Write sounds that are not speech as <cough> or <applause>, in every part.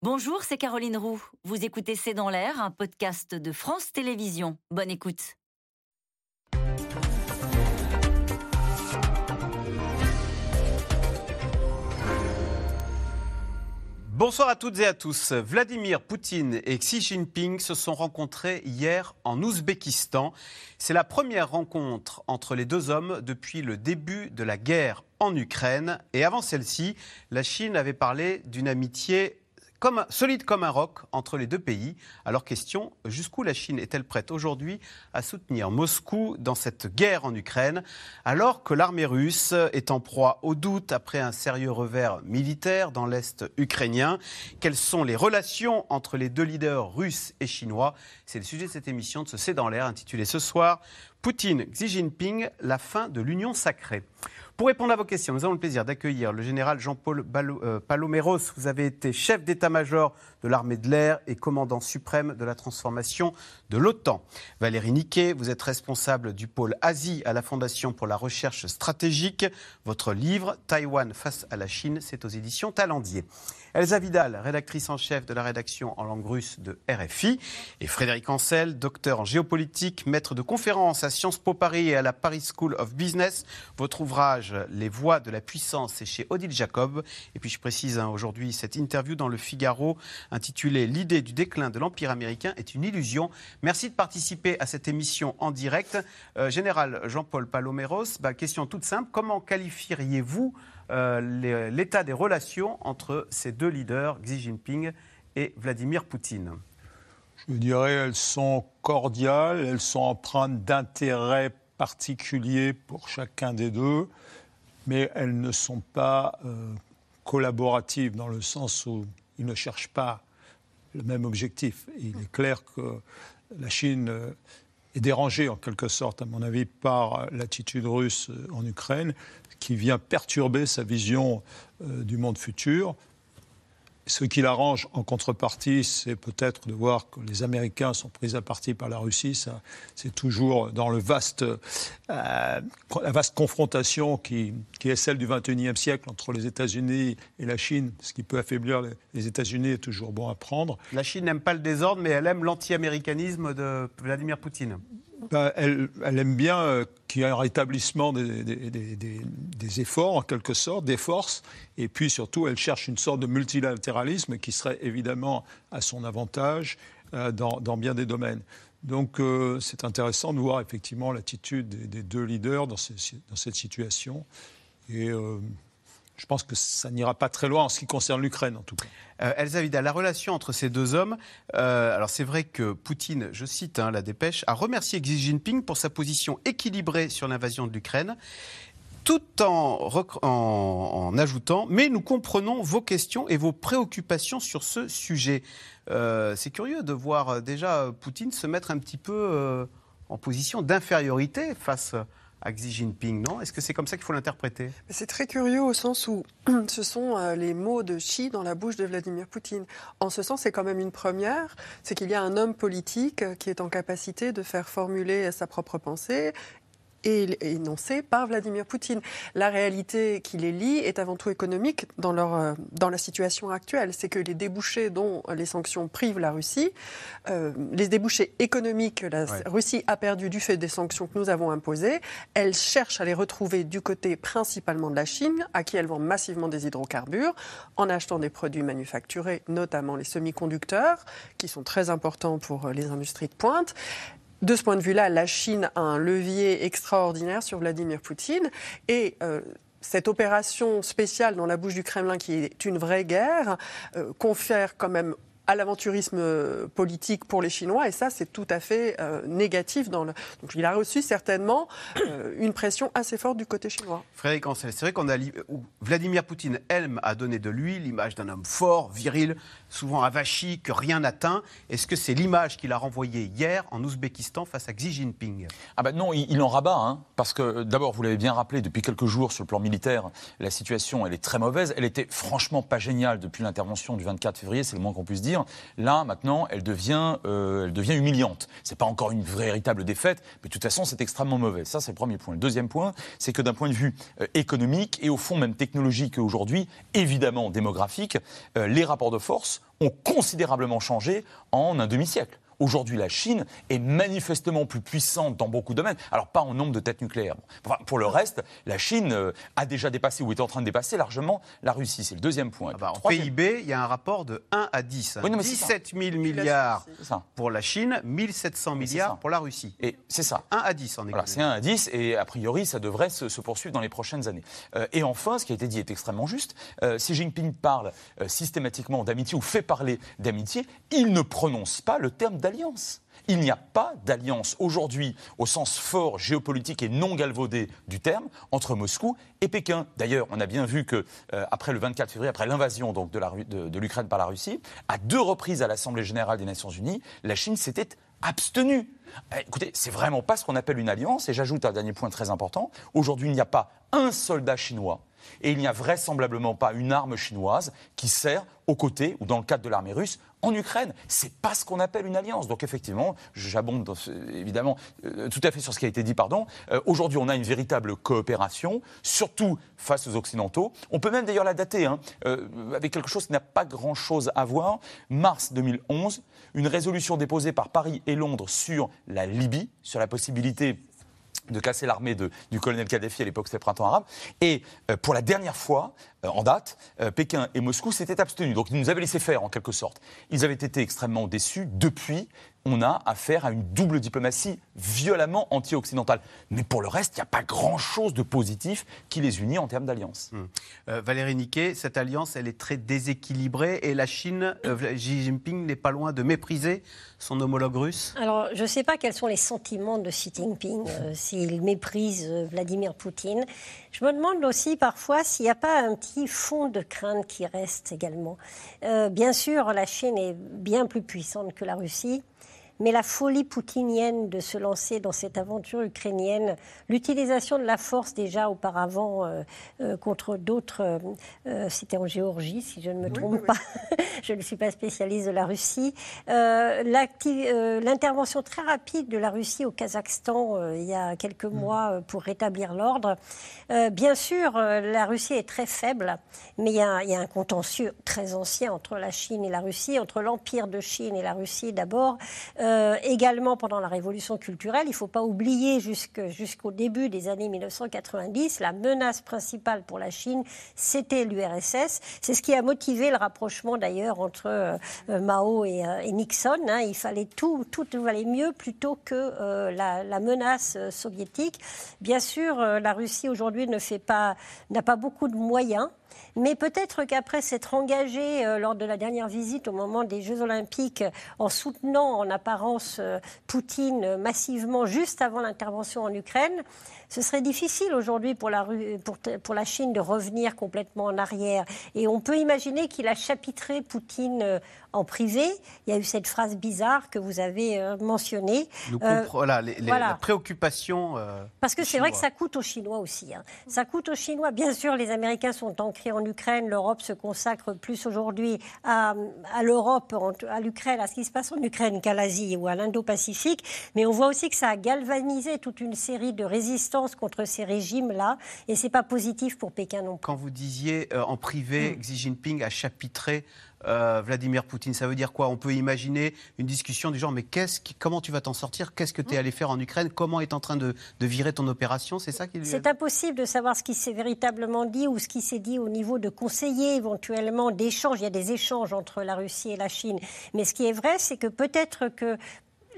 Bonjour, c'est Caroline Roux. Vous écoutez C'est dans l'air, un podcast de France Télévisions. Bonne écoute. Bonsoir à toutes et à tous. Vladimir Poutine et Xi Jinping se sont rencontrés hier en Ouzbékistan. C'est la première rencontre entre les deux hommes depuis le début de la guerre en Ukraine. Et avant celle-ci, la Chine avait parlé d'une amitié solide comme un roc entre les deux pays. Alors question, jusqu'où la Chine est-elle prête aujourd'hui à soutenir Moscou dans cette guerre en Ukraine, alors que l'armée russe est en proie au doute après un sérieux revers militaire dans l'Est ukrainien? Quelles sont les relations entre les deux leaders russes et chinois? C'est le sujet de cette émission de ce C'est dans l'air intitulée ce soir Poutine, Xi Jinping, la fin de l'union sacrée. Pour répondre à vos questions, nous avons le plaisir d'accueillir le général Jean-Paul euh, Paloméros. Vous avez été chef d'état-major de l'armée de l'air et commandant suprême de la transformation de l'OTAN. Valérie Niquet, vous êtes responsable du pôle Asie à la Fondation pour la recherche stratégique. Votre livre, Taïwan face à la Chine, c'est aux éditions Talendier. Elsa Vidal, rédactrice en chef de la rédaction en langue russe de RFI, et Frédéric Ancel, docteur en géopolitique, maître de conférences à Sciences Po Paris et à la Paris School of Business. Votre ouvrage Les voix de la puissance est chez Odile Jacob. Et puis je précise hein, aujourd'hui cette interview dans le Figaro intitulée L'idée du déclin de l'Empire américain est une illusion. Merci de participer à cette émission en direct. Euh, Général Jean-Paul Paloméros, bah, question toute simple, comment qualifieriez-vous euh, l'état des relations entre ces deux leaders, Xi Jinping et Vladimir Poutine Je dirais elles sont cordiales, elles sont empreintes d'intérêts particuliers pour chacun des deux, mais elles ne sont pas euh, collaboratives dans le sens où ils ne cherchent pas le même objectif. Il est clair que la Chine euh, est dérangée en quelque sorte, à mon avis, par l'attitude russe en Ukraine qui vient perturber sa vision euh, du monde futur. Ce qui l'arrange en contrepartie, c'est peut-être de voir que les Américains sont pris à partie par la Russie. C'est toujours dans euh, la vaste confrontation qui, est celle du XXIe siècle entre les États-Unis et la Chine. Ce qui peut affaiblir les États-Unis est toujours bon à prendre. La Chine n'aime pas le désordre, mais elle aime l'anti-américanisme de Vladimir Poutine. Ben, elle, aime bien euh, qu'il y ait un rétablissement des, efforts, en quelque sorte, des forces. Et puis surtout, elle cherche une sorte de multilatéralisme qui serait évidemment à son avantage euh, dans, bien des domaines. Donc euh, c'est intéressant de voir effectivement l'attitude des, deux leaders dans, cette situation. Et je pense que ça n'ira pas très loin en ce qui concerne l'Ukraine, en tout cas. Euh, Elsa Vidal, la relation entre ces deux hommes, euh, alors c'est vrai que Poutine, je cite hein, la dépêche, a remercié Xi Jinping pour sa position équilibrée sur l'invasion de l'Ukraine tout en, en, ajoutant, mais nous comprenons vos questions et vos préoccupations sur ce sujet. Euh, c'est curieux de voir déjà Poutine se mettre un petit peu en position d'infériorité face à Xi Jinping, non? Est-ce que c'est comme ça qu'il faut l'interpréter? C'est très curieux au sens où <clears throat> ce sont euh, les mots de Xi dans la bouche de Vladimir Poutine. En ce sens, c'est quand même une première, c'est qu'il y a un homme politique qui est en capacité de faire formuler sa propre pensée et énoncé par Vladimir Poutine. La réalité qui les lie est avant tout économique dans, leur, euh, dans la situation actuelle. C'est que les débouchés dont les sanctions privent la Russie, euh, les débouchés économiques que la Russie a perdus du fait des sanctions que nous avons imposées, elle cherche à les retrouver du côté principalement de la Chine, à qui elle vend massivement des hydrocarbures, en achetant des produits manufacturés, notamment les semi-conducteurs, qui sont très importants pour les industries de pointe de ce point de vue-là, la Chine a un levier extraordinaire sur Vladimir Poutine. Et euh, cette opération spéciale dans la bouche du Kremlin, qui est une vraie guerre, euh, confère quand même à l'aventurisme euh, politique pour les Chinois, et ça, c'est tout à fait euh, négatif. Dans le... Donc, il a reçu certainement euh, une pression assez forte du côté chinois. Frédéric Ancel, c'est vrai qu'on a Vladimir Poutine, elle, a donné de lui l'image d'un homme fort, viril, souvent avachi, que rien n'atteint. Est-ce que c'est l'image qu'il a renvoyée hier en Ouzbékistan face à Xi Jinping? Ah ben non, il, en rabat, hein, parce que d'abord, vous l'avez bien rappelé, depuis quelques jours sur le plan militaire, la situation elle est très mauvaise. Elle était franchement pas géniale depuis l'intervention du 24 février, c'est le moins qu'on puisse dire. Là, maintenant, elle devient, euh, elle devient humiliante. C'est pas encore une véritable défaite, mais de toute façon, c'est extrêmement mauvais. Ça, c'est le premier point. Le deuxième point, c'est que d'un point de vue euh, économique et au fond même technologique aujourd'hui, évidemment démographique, euh, les rapports de force ont considérablement changé en un demi-siècle. Aujourd'hui, la Chine est manifestement plus puissante dans beaucoup de domaines. Alors, pas en nombre de têtes nucléaires. Enfin, pour le reste, la Chine euh, a déjà dépassé ou est en train de dépasser largement la Russie. C'est le deuxième point. Ah bah, en PIB, il y a un rapport de 1 à 10. hein. Oui, non, mais c'est ça. 17 000 milliards pour la Chine, 1700 Mais c'est milliards pour la Russie. Et c'est ça. 1 à 10 en Voilà, économie. c'est 1 à 10 et a priori ça devrait se, se poursuivre dans les prochaines années. Euh, et enfin, ce qui a été dit est extrêmement juste. Euh, Xi Jinping parle euh, systématiquement d'amitié ou fait parler d'amitié. Il ne prononce pas le terme Il n'y a pas d'alliance aujourd'hui au sens fort géopolitique et non galvaudé du terme entre Moscou et Pékin. D'ailleurs, on a bien vu que euh, après le 24 février, après l'invasion de l'Ukraine par la Russie, à deux reprises à l'Assemblée générale des Nations Unies, la Chine s'était abstenue. Eh, Écoutez, c'est vraiment pas ce qu'on appelle une alliance. Et j'ajoute un dernier point très important. Aujourd'hui, il n'y a pas un soldat chinois et il n'y a vraisemblablement pas une arme chinoise qui sert aux côtés ou dans le cadre de l'armée russe en Ukraine. C'est pas ce qu'on appelle une alliance. Donc effectivement, j'abonde évidemment euh, tout à fait sur ce qui a été dit. Pardon. Euh, Aujourd'hui, on a une véritable coopération, surtout face aux occidentaux. On peut même d'ailleurs la dater hein, euh, avec quelque chose qui n'a pas grand-chose à voir. Mars 2011, une résolution déposée par Paris et Londres sur la Libye, sur la possibilité de casser l'armée du colonel Kadhafi, à l'époque c'était printemps arabe. Et pour la dernière fois, en date, euh, Pékin et Moscou s'étaient abstenus. Donc ils nous avaient laissé faire en quelque sorte. Ils avaient été extrêmement déçus. Depuis, on a affaire à une double diplomatie violemment anti-occidentale. Mais pour le reste, il n'y a pas grand-chose de positif qui les unit en termes d'alliance. Euh, Valérie Niquet, cette alliance, elle est très déséquilibrée et la Chine, euh, Xi Jinping n'est pas loin de mépriser son homologue russe. Alors, je ne sais pas quels sont les sentiments de Xi Jinping, euh, s'il méprise euh, Vladimir Poutine. Je me demande aussi parfois s'il n'y a pas un petit fond de crainte qui reste également. Euh, bien sûr, la Chine est bien plus puissante que la Russie. Mais la folie poutinienne de se lancer dans cette aventure ukrainienne, l'utilisation de la force déjà auparavant euh, euh, contre d'autres, euh, c'était en Géorgie si je ne me trompe pas, <laughs> je ne suis pas spécialiste de la Russie, l'intervention très rapide de la Russie au Kazakhstan il y a quelques mois euh, pour rétablir l'ordre. Bien sûr, la Russie est très faible, mais il y, a, un- il y a un contentieux très ancien entre la Chine et la Russie, entre l'Empire de Chine et la Russie d'abord. Euh, également pendant la révolution culturelle, il ne faut pas oublier jusqu'au début des années 1990, la menace principale pour la Chine, c'était l'URSS. C'est ce qui a motivé le rapprochement d'ailleurs entre euh, euh, Mao et, euh, Nixon. hein. Il fallait tout, tout valait mieux plutôt que euh, la, menace euh, soviétique. Bien sûr, euh, la Russie aujourd'hui n'a pas beaucoup de moyens. Mais peut-être qu'après s'être engagé euh, lors de la dernière visite au moment des Jeux Olympiques, en soutenant en apparence euh, Poutine euh, massivement juste avant l'intervention en Ukraine, ce serait difficile aujourd'hui pour la, Ru- pour, pour la Chine de revenir complètement en arrière. Et on peut imaginer qu'il a chapitré Poutine euh, en privé. Il y a eu cette phrase bizarre que vous avez mentionnée. Voilà, les- les- voilà. la préoccupation. Parce que c'est vrai que ça coûte aux Chinois aussi. hein. Ça coûte aux Chinois. Bien sûr, les Américains sont en Ukraine. L'Europe se consacre plus aujourd'hui à, à l'Europe, à l'Ukraine, à ce qui se passe en Ukraine qu'à l'Asie ou à l'Indo-Pacifique. Mais on voit aussi que ça a galvanisé toute une série de résistances contre ces régimes-là. Et c'est pas positif pour Pékin non plus. Quand vous disiez euh, en privé, Mm. Xi Jinping a chapitré euh, Vladimir Poutine, ça veut dire quoi? On peut imaginer une discussion du genre mais qu'est-ce qui- comment tu vas t'en sortir? Qu'est-ce que tu Mm. es allé faire en Ukraine? Comment est en train de, de virer ton opération? C'est ça lui a C'est impossible de savoir ce qui s'est véritablement dit ou ce qui s'est dit au niveau de conseillers, éventuellement d'échanges. Il y a des échanges entre la Russie et la Chine. Mais ce qui est vrai, c'est que peut-être que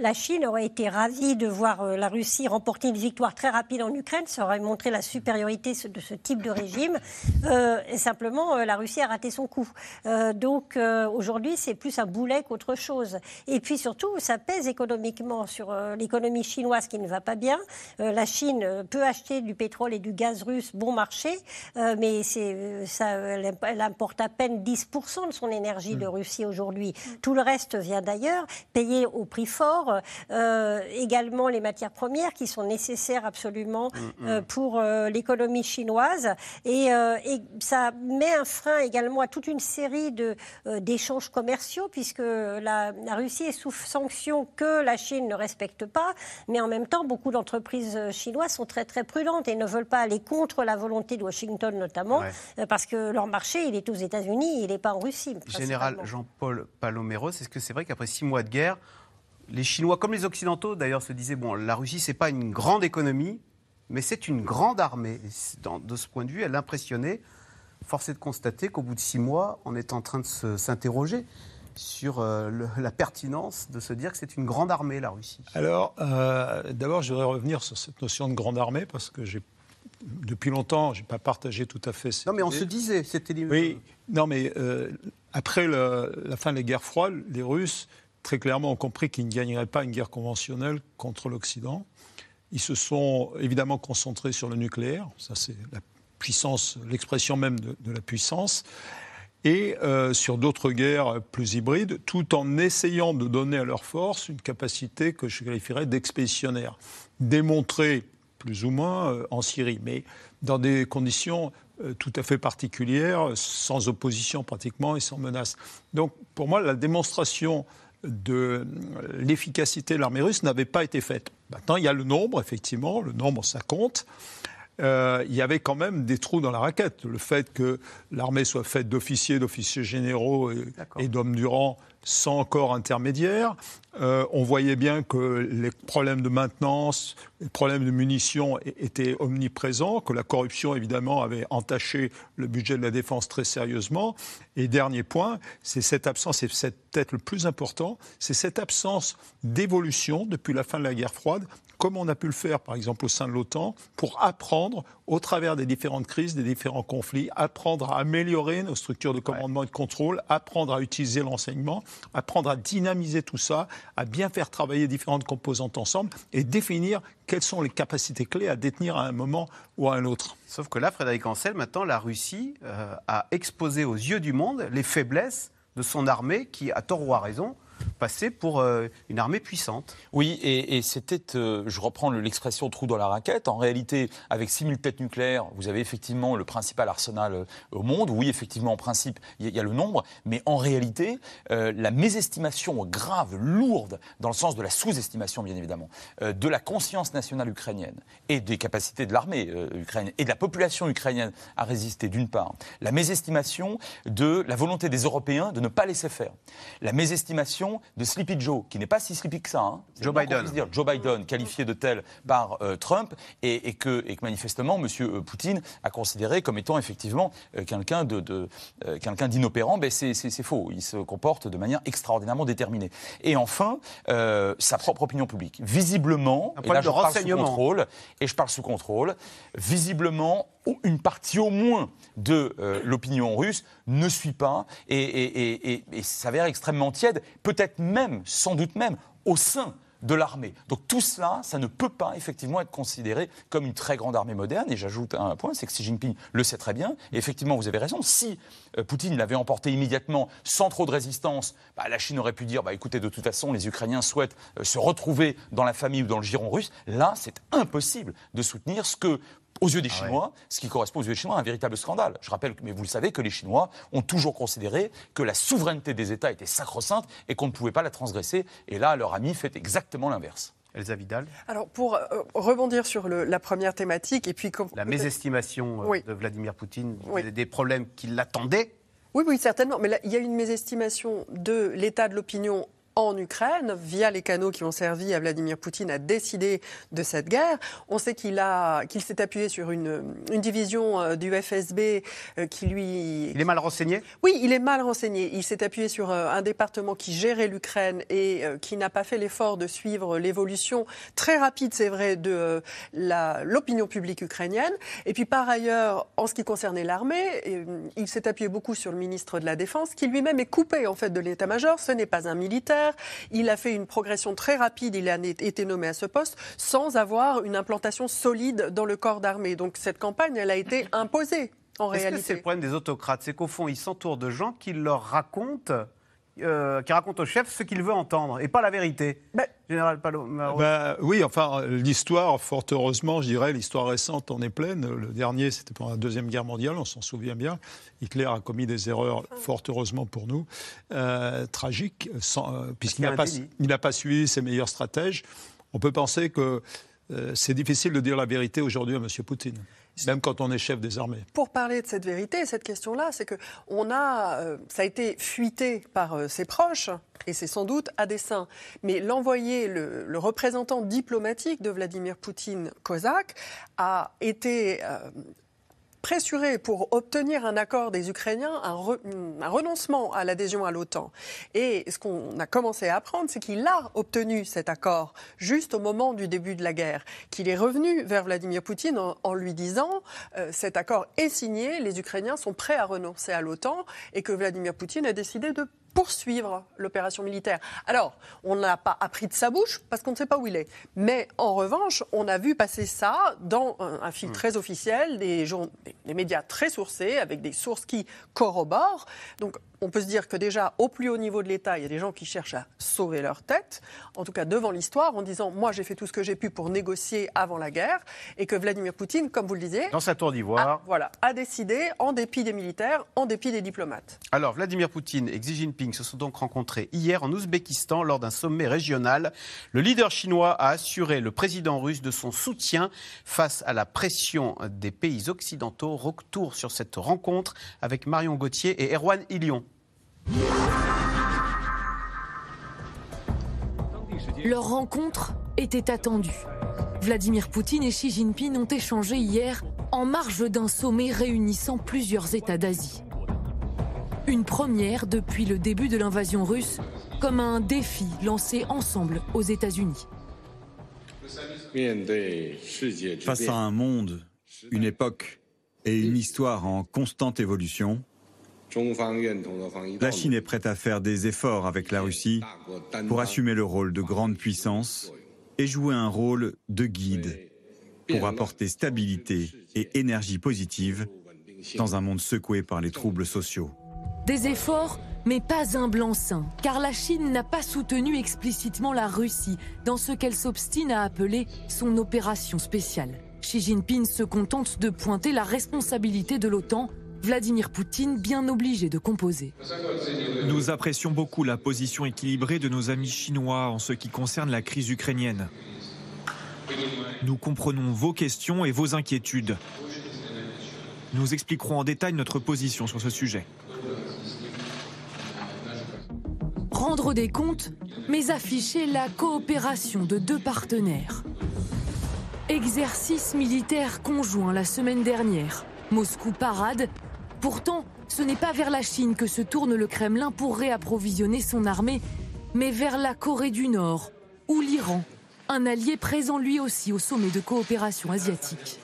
la Chine aurait été ravie de voir euh, la Russie remporter une victoire très rapide en Ukraine. Ça aurait montré la supériorité de ce type de régime. Euh, et simplement, euh, la Russie a raté son coup. Euh, donc euh, aujourd'hui, c'est plus un boulet qu'autre chose. Et puis surtout, ça pèse économiquement sur l'économie chinoise qui ne va pas bien. La Chine peut acheter du pétrole et du gaz russe bon marché, mais ça, elle, imp- elle importe à peine 10% de son énergie de Russie aujourd'hui. Tout le reste vient d'ailleurs, payé au prix fort. Transport, euh, également les matières premières qui sont nécessaires absolument Mm, euh, pour euh, l'économie chinoise. Et, euh, et ça met un frein également à toute une série euh, d'échanges commerciaux, puisque la, la Russie est sous sanction que la Chine ne respecte pas. Mais en même temps, beaucoup d'entreprises euh, chinoises sont très très prudentes et ne veulent pas aller contre la volonté de Washington notamment, Ouais. euh, parce que leur marché, il est aux États-Unis, il n'est pas en Russie. Général. Jean-Paul Paloméros, est-ce que c'est vrai qu'après six mois de guerre, les Chinois, comme les Occidentaux d'ailleurs, se disaient bon, la Russie, c'est pas une grande économie, mais c'est une grande armée. Dans- de ce point de vue, elle impressionnait. Force est de constater qu'au bout de six mois, on est en train de s'interroger sur euh, le- la pertinence de se dire que c'est une grande armée, la Russie. Alors, euh, d'abord, je voudrais revenir sur cette notion de grande armée parce que j'ai, depuis longtemps, je n'ai pas partagé tout à fait. cette Non, mais on idée. se disait, c'était Oui, non, mais euh, après le- la fin de la guerre froide, les Russes, très clairement, ont compris qu'ils ne gagneraient pas une guerre conventionnelle contre l'Occident. Ils se sont évidemment concentrés sur le nucléaire, ça c'est la puissance, l'expression même de, la puissance, et euh, sur d'autres guerres plus hybrides, tout en essayant de donner à leur force une capacité que je qualifierais d'expéditionnaire, démontrée plus ou moins euh, en Syrie, mais dans des conditions euh, tout à fait particulières, sans opposition pratiquement et sans menace. Donc pour moi, la démonstration de l'efficacité de l'armée russe n'avait pas été faite. Maintenant, il y a le nombre, effectivement, le nombre, ça compte. Euh, il y avait quand même des trous dans la raquette. Le fait que l'armée soit faite d'officiers, d'officiers généraux et, d'hommes du rang sans corps intermédiaire. Euh, on voyait bien que les problèmes de maintenance, les problèmes de munitions étaient omniprésents, que la corruption, évidemment, avait entaché le budget de la défense très sérieusement. Et dernier point, c'est cette absence, et c'est peut-être le plus important, c'est cette absence d'évolution depuis la fin de la guerre froide, comme on a pu le faire, par exemple, au sein de l'OTAN, pour apprendre, au travers des différentes crises, des différents conflits, apprendre à améliorer nos structures de commandement et de contrôle, apprendre à utiliser l'enseignement, apprendre à dynamiser tout ça, à bien faire travailler différentes composantes ensemble et définir quelles sont les capacités clés à détenir à un moment ou à un autre. Sauf que là, Frédéric Ancel, maintenant, la Russie euh, a exposé aux yeux du monde les faiblesses de son armée qui, à tort ou à raison, passait pour euh, une armée puissante. Oui, et, c'était, euh, je reprends le- l'expression trou dans la raquette. En réalité, avec 6000 têtes nucléaires, vous avez effectivement le principal arsenal euh, au monde. Oui, effectivement, en principe, il y, a- le nombre. Mais en réalité, la mésestimation grave, lourde, dans le sens de la sous-estimation, bien évidemment, de la conscience nationale ukrainienne et des capacités de l'armée ukrainienne et de la population ukrainienne à résister, d'une part. La mésestimation de la volonté des Européens de ne pas laisser faire. La mésestimation de Sleepy Joe, qui n'est pas si sleepy que ça. hein. Joe Biden. dire. Joe Biden, qualifié de tel par euh, Trump, et, et que, et que manifestement, M. Poutine a considéré comme étant effectivement euh, quelqu'un de, de, euh, quelqu'un d'inopérant. Ben, c'est, faux. Il se comporte de manière extraordinairement déterminée. Et enfin, euh, sa propre opinion publique. Visiblement, et là de je parle sous renseignement. contrôle, et je parle sous contrôle, visiblement, une partie au moins de euh, l'opinion russe ne suit pas et, s'avère extrêmement tiède, peut-être même, sans doute même, au sein de l'armée. Donc tout cela, ça ne peut pas effectivement être considéré comme une très grande armée moderne. Et j'ajoute un point, c'est que Xi Jinping le sait très bien. Et effectivement, vous avez raison. Si euh, Poutine l'avait emporté immédiatement, sans trop de résistance, bah, la Chine aurait pu dire, bah, écoutez, de toute façon, les Ukrainiens souhaitent euh, se retrouver dans la famille ou dans le giron russe. Là, c'est impossible de soutenir ce que aux yeux des Ah ouais. Chinois, ce qui correspond aux yeux des Chinois à un véritable scandale. Je rappelle, mais vous le savez, que les Chinois ont toujours considéré que la souveraineté des États était sacro-sainte et qu'on ne pouvait pas la transgresser. Et là, leur ami fait exactement l'inverse. Elsa Vidal, Alors, pour euh, rebondir sur le- la première thématique, et puis comme- la mésestimation euh, Oui. de Vladimir Poutine, Oui. des- des problèmes qui l'attendaient. Oui, oui, certainement. Mais là, il y a une mésestimation de l'état de l'opinion en Ukraine via les canaux qui ont servi à Vladimir Poutine à décider de cette guerre. On sait qu'il a qu'il s'est appuyé sur une, une division euh, du FSB euh, qui lui Il est mal renseigné? Oui, il est mal renseigné. Il s'est appuyé sur euh, un département qui gérait l'Ukraine et qui n'a pas fait l'effort de suivre l'évolution très rapide, c'est vrai, de la- l'opinion publique ukrainienne. Et puis par ailleurs, en ce qui concernait l'armée, il s'est appuyé beaucoup sur le ministre de la Défense, qui lui-même est coupé en fait de l'état-major. Ce n'est pas un militaire. Il a fait une progression très rapide. Il a été nommé à ce poste sans avoir une implantation solide dans le corps d'armée. Donc cette campagne, elle a été <clears throat> imposée en Est-ce que réalité. c'est le problème des autocrates? C'est qu'au fond, ils s'entourent de gens qui leur racontent euh, qui raconte au chef ce qu'il veut entendre et pas la vérité. Ben- Général Palo. Ben, oui, enfin, l'histoire, fort heureusement, je dirais, l'histoire récente en est pleine. Le dernier, c'était pendant la Deuxième Guerre mondiale, on s'en souvient bien. Hitler a commis des erreurs, fort heureusement pour nous, euh, tragiques, sans- euh, puisqu'il n'a pas, délit. il n'a pas suivi ses meilleurs stratèges. On peut penser que euh, c'est difficile de dire la vérité aujourd'hui à M. Poutine, même quand on est chef des armées. Pour parler de cette vérité, cette question-là, c'est que on a, euh, ça a été fuité par euh, ses proches, et c'est sans doute à dessein. Mais l'envoyé, le, le représentant diplomatique de Vladimir Poutine, Kozak, a été euh, pressuré pour obtenir un accord des Ukrainiens, un, re- un renoncement à l'adhésion à l'OTAN. Et ce qu'on a commencé à apprendre, c'est qu'il a obtenu cet accord juste au moment du début de la guerre, qu'il est revenu vers Vladimir Poutine en, en lui disant euh, cet accord est signé, les Ukrainiens sont prêts à renoncer à l'OTAN et que Vladimir Poutine a décidé de poursuivre l'opération militaire. Alors, on n'a pas appris de sa bouche parce qu'on ne sait pas où il est. Mais en revanche, on a vu passer ça dans un, un fil très officiel, des, jour- des- des médias très sourcés, avec des sources qui corroborent. Donc, on peut se dire que déjà, au plus haut niveau de l'État, il y a des gens qui cherchent à sauver leur tête, en tout cas devant l'histoire, en disant Moi, j'ai fait tout ce que j'ai pu pour négocier avant la guerre, et que Vladimir Poutine, comme vous le disiez, Dans sa tour a, d'ivoire. voilà, a décidé, en dépit des militaires, en dépit des diplomates. Alors, Vladimir Poutine et Xi Jinping se sont donc rencontrés hier en Ouzbékistan lors d'un sommet régional. Le leader chinois a assuré le président russe de son soutien face à la pression des pays occidentaux. Retour sur cette rencontre avec Marion Gauthier et Erwan Ilion. Leur rencontre était attendue. Vladimir Poutine et Xi Jinping ont échangé hier en marge d'un sommet réunissant plusieurs États d'Asie. Une première depuis le début de l'invasion russe, comme un défi lancé ensemble aux États-Unis. Face à un monde, une époque et une histoire en constante évolution, la Chine est prête à faire des efforts avec la Russie pour assumer le rôle de grande puissance et jouer un rôle de guide pour apporter stabilité et énergie positive dans un monde secoué par les troubles sociaux. Des efforts, mais pas un blanc-seing, car la Chine n'a pas soutenu explicitement la Russie dans ce qu'elle s'obstine à appeler son opération spéciale. Xi Jinping se contente de pointer la responsabilité de l'OTAN, Vladimir Poutine bien obligé de composer. Nous apprécions beaucoup la position équilibrée de nos amis chinois en ce qui concerne la crise ukrainienne. Nous comprenons vos questions et vos inquiétudes. Nous expliquerons en détail notre position sur ce sujet. Rendre des comptes, mais afficher la coopération de deux partenaires. Exercice militaire conjoint la semaine dernière. Moscou parade. Pourtant, ce n'est pas vers la Chine que se tourne le Kremlin pour réapprovisionner son armée, mais vers la Corée du Nord ou l'Iran, un allié présent lui aussi au sommet de coopération asiatique.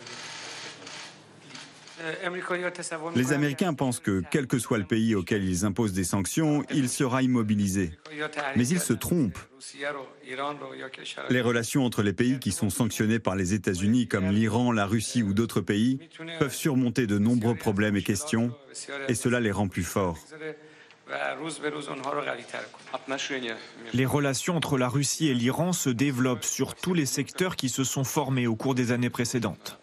Les Américains pensent que, quel que soit le pays auquel ils imposent des sanctions, il sera immobilisé. Mais ils se trompent. Les relations entre les pays qui sont sanctionnés par les États-Unis, comme l'Iran, la Russie ou d'autres pays, peuvent surmonter de nombreux problèmes et questions, et cela les rend plus forts. Les relations entre la Russie et l'Iran se développent sur tous les secteurs qui se sont formés au cours des années précédentes.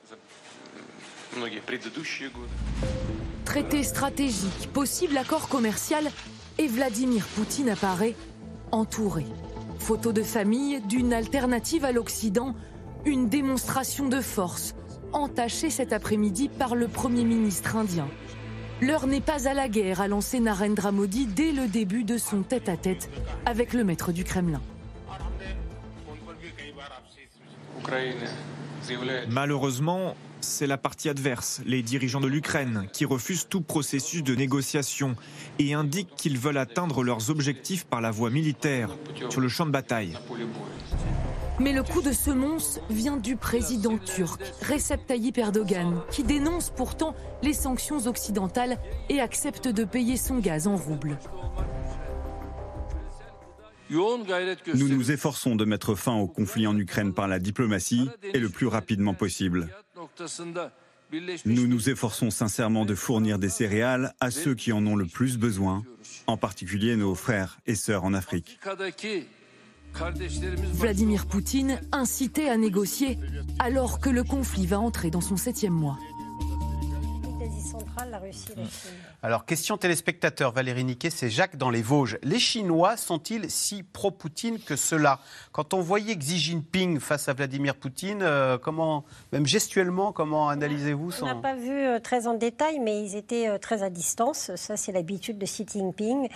Traité stratégique, possible accord commercial, et Vladimir Poutine apparaît entouré. Photo de famille d'une alternative à l'Occident, une démonstration de force, entachée cet après-midi par le Premier ministre indien. L'heure n'est pas à la guerre, a lancé Narendra Modi dès le début de son tête-à-tête avec le maître du Kremlin. Malheureusement, c'est la partie adverse, les dirigeants de l'Ukraine, qui refusent tout processus de négociation et indiquent qu'ils veulent atteindre leurs objectifs par la voie militaire, sur le champ de bataille. Mais le coup de semonce vient du président turc, Recep Tayyip Erdogan, qui dénonce pourtant les sanctions occidentales et accepte de payer son gaz en roubles. Nous nous efforçons de mettre fin au conflit en Ukraine par la diplomatie et le plus rapidement possible. Nous nous efforçons sincèrement de fournir des céréales à ceux qui en ont le plus besoin, en particulier nos frères et sœurs en Afrique. Vladimir Poutine incité à négocier alors que le conflit va entrer dans son septième mois. La Russie la Chine. Alors, question téléspectateur, Valérie Niquet, c'est Jacques dans les Vosges. Les Chinois sont-ils si pro-Poutine que cela? Quand on voyait Xi Jinping face à Vladimir Poutine, euh, comment, même gestuellement, comment analysez-vous On n'a pas vu euh, très en détail, mais ils étaient euh, très à distance. Ça, c'est l'habitude de Xi Jinping.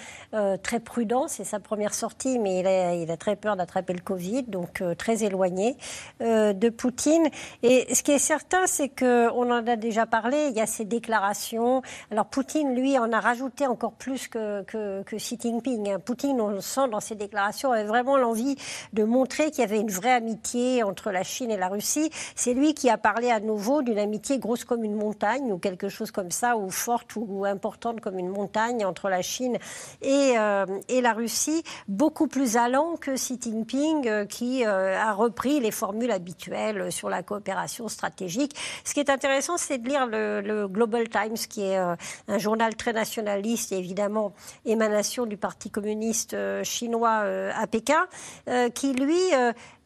très prudent, c'est sa première sortie, mais il a, il a très peur d'attraper le Covid, donc très éloigné de Poutine. Et ce qui est certain, c'est qu'on en a déjà parlé, il y a ces déclarations. Alors, Poutine, lui, en a rajouté encore plus que, que, Xi Jinping. Hein. Poutine, on le sent dans ses déclarations, avait vraiment l'envie de montrer qu'il y avait une vraie amitié entre la Chine et la Russie. C'est lui qui a parlé à nouveau d'une amitié grosse comme une montagne ou quelque chose comme ça, ou forte ou importante comme une montagne entre la Chine et, euh, et la Russie, beaucoup plus allant que Xi Jinping euh, qui euh, a repris les formules habituelles sur la coopération stratégique. Ce qui est intéressant, c'est de lire le, le Global Times, qui est un journal très nationaliste et évidemment émanation du Parti communiste euh, chinois euh, à Pékin, euh, qui lui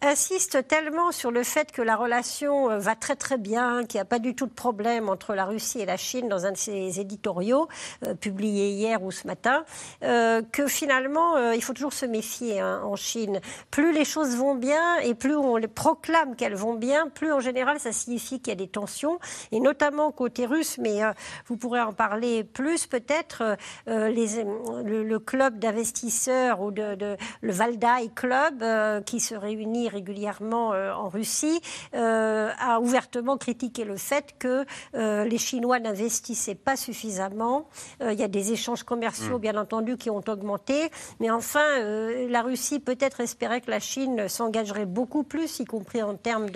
insiste tellement sur le fait que la relation euh, va très très bien, qu'il n'y a pas du tout de problème entre la Russie et la Chine dans un de ses éditoriaux euh, publiés hier ou ce matin, euh, que finalement il faut toujours se méfier hein, en Chine. Plus les choses vont bien et plus on les proclame qu'elles vont bien, plus en général ça signifie qu'il y a des tensions, et notamment côté russe, mais vous pourrez en parler plus peut-être, les, le, club d'investisseurs ou de, de, le Valdai Club qui se réunit régulièrement euh, en Russie, euh, a ouvertement critiqué le fait que euh, les Chinois n'investissaient pas suffisamment. il y a des échanges commerciaux, mm. bien entendu, qui ont augmenté. Mais enfin, la Russie peut-être espérait que la Chine s'engagerait beaucoup plus, y compris en termes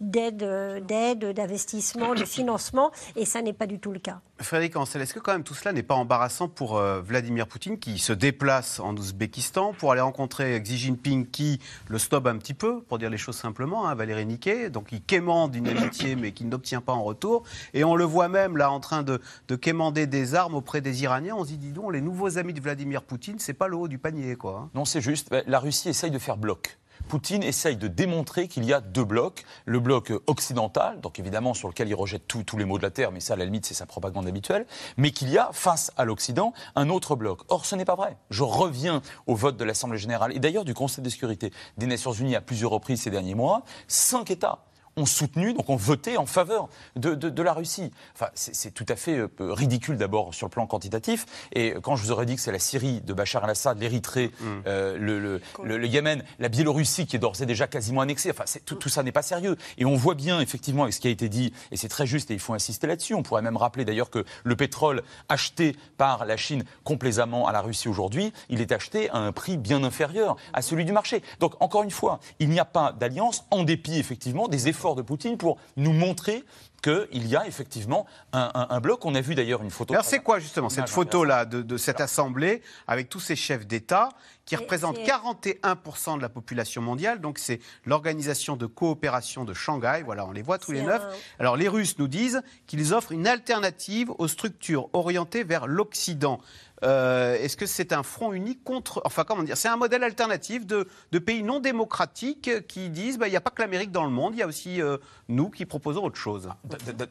d'aide, d'aide, d'investissement, de financement. Et ça n'est pas du tout le cas. Frédéric Ancel, est-ce que quand même tout cela n'est pas embarrassant pour Vladimir Poutine qui se déplace en Ouzbékistan pour aller rencontrer Xi Jinping qui le stoppe un petit peu pour dire les choses simplement, hein, Valérie Niquet. Donc il quémande une amitié, mais qu'il n'obtient pas en retour. Et on le voit même là en train de, de quémander des armes auprès des Iraniens. On se dit, dis donc, les nouveaux amis de Vladimir Poutine, c'est pas le haut du panier, quoi. Hein. Non, c'est juste. La Russie essaye de faire bloc. Poutine essaye de démontrer qu'il y a deux blocs. Le bloc occidental, donc évidemment sur lequel il rejette tous les maux de la Terre, mais ça, à la limite, c'est sa propagande habituelle, mais qu'il y a, face à l'Occident, un autre bloc. Or, ce n'est pas vrai. Je reviens au vote de l'Assemblée générale et d'ailleurs du Conseil de sécurité des Nations unies à plusieurs reprises ces derniers mois. Cinq États ont soutenu, donc ont voté en faveur de, de, la Russie. Enfin, c'est tout à fait euh, ridicule d'abord sur le plan quantitatif. Et quand je vous aurais dit que c'est la Syrie de Bachar el-Assad, l'Érythrée, mm. euh, le, le, le, Yémen, la Biélorussie qui est d'ores et déjà quasiment annexée, enfin, tout, tout, ça n'est pas sérieux. Et on voit bien effectivement avec ce qui a été dit, et c'est très juste et il faut insister là-dessus. On pourrait même rappeler d'ailleurs que le pétrole acheté par la Chine complaisamment à la Russie aujourd'hui, il est acheté à un prix bien inférieur à celui du marché. Donc encore une fois, il n'y a pas d'alliance en dépit effectivement des efforts de Poutine pour nous montrer qu'il y a effectivement un, bloc. On a vu d'ailleurs une photo. Alors c'est quoi justement cette photo-là de, cette assemblée avec tous ces chefs d'État qui représentent 41% de la population mondiale. Donc c'est l'organisation de coopération de Shanghai. Voilà, on les voit tous les neuf. Alors les Russes nous disent qu'ils offrent une alternative aux structures orientées vers l'Occident. Euh, est-ce que c'est un front unique contre. Enfin, comment dire C'est un modèle alternatif de, pays non démocratiques qui disent bah, il n'y a pas que l'Amérique dans le monde, il y a aussi euh, nous qui proposons autre chose.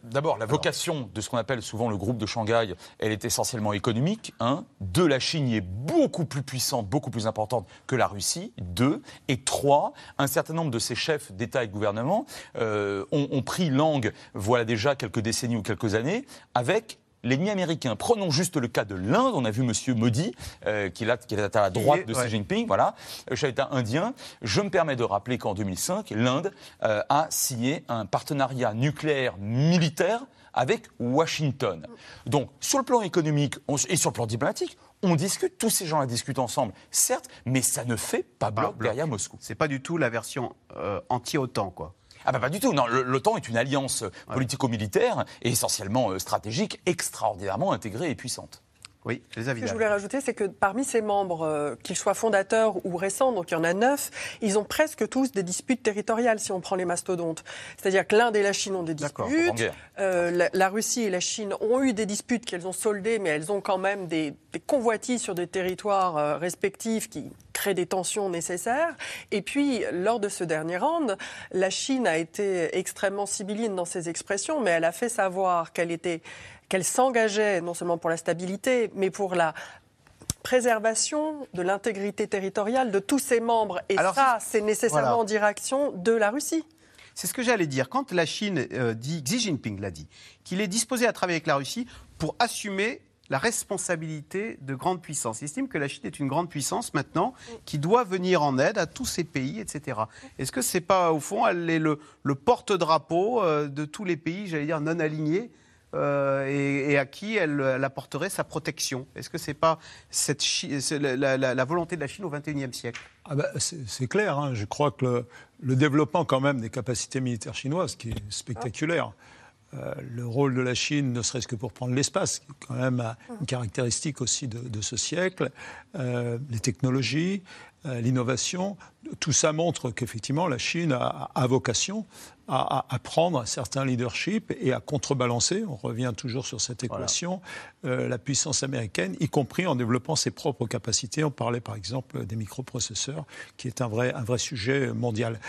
D'abord, la vocation de ce qu'on appelle souvent le groupe de Shanghai, elle est essentiellement économique. Un. Deux, la Chine est beaucoup plus puissante, beaucoup plus importante que la Russie. Deux. Et trois, un certain nombre de ces chefs d'État et de gouvernement euh, ont, ont pris langue, voilà déjà quelques décennies ou quelques années, avec l'ennemi américain. Prenons juste le cas de l'Inde. On a vu M. Modi, euh, qui, est, à la droite de Xi Jinping, voilà, chef d'État indien. Je me permets de rappeler qu'en 2005, l'Inde euh, a signé un partenariat nucléaire militaire avec Washington. Donc, sur le plan économique et sur le plan diplomatique, on discute, tous ces gens-là discutent ensemble, certes, mais ça ne fait pas bloc, derrière Moscou. C'est pas du tout la version euh, anti-OTAN, quoi. Ah bah pas du tout. Non, l'OTAN est une alliance politico-militaire et essentiellement euh, stratégique, extraordinairement intégrée et puissante. Oui, les Ce que je voulais rajouter, c'est que parmi ces membres, euh, qu'ils soient fondateurs ou récents, donc il y en a neuf, ils ont presque tous des disputes territoriales si on prend les mastodontes. C'est-à-dire que l'Inde et la Chine ont des disputes, euh, la, Russie et la Chine ont eu des disputes qu'elles ont soldées, mais elles ont quand même des, des convoitises sur des territoires euh, respectifs qui créent des tensions nécessaires. Et puis, lors de ce dernier round, la Chine a été extrêmement sibylline dans ses expressions, mais elle a fait savoir qu'elle était qu'elle s'engageait non seulement pour la stabilité, mais pour la préservation de l'intégrité territoriale de tous ses membres. Et ça, c'est nécessairement en direction de la Russie. C'est ce que j'allais dire. Quand la Chine euh, dit, Xi Jinping l'a dit, qu'il est disposé à travailler avec la Russie pour assumer la responsabilité de grande puissance. Il estime que la Chine est une grande puissance maintenant qui doit venir en aide à tous ces pays, etc. Est-ce que c'est pas, au fond, elle est le, le porte-drapeau euh, de tous les pays, j'allais dire, non alignés euh, et, à qui elle, apporterait sa protection. Est-ce que ce n'est pas cette la, volonté de la Chine au XXIe siècle? Ah bah, C'est clair. Hein. Je crois que le, développement quand même des capacités militaires chinoises, qui est spectaculaire, euh, le rôle de la Chine, ne serait-ce que pour prendre l'espace, qui est quand même une caractéristique aussi de, ce siècle, euh, les technologies, l'innovation, tout ça montre qu'effectivement la Chine a vocation à, prendre un certain leadership et à contrebalancer, on revient toujours sur cette équation, euh, la puissance américaine, y compris en développant ses propres capacités. On parlait par exemple des microprocesseurs, qui est un vrai, un vrai sujet mondial.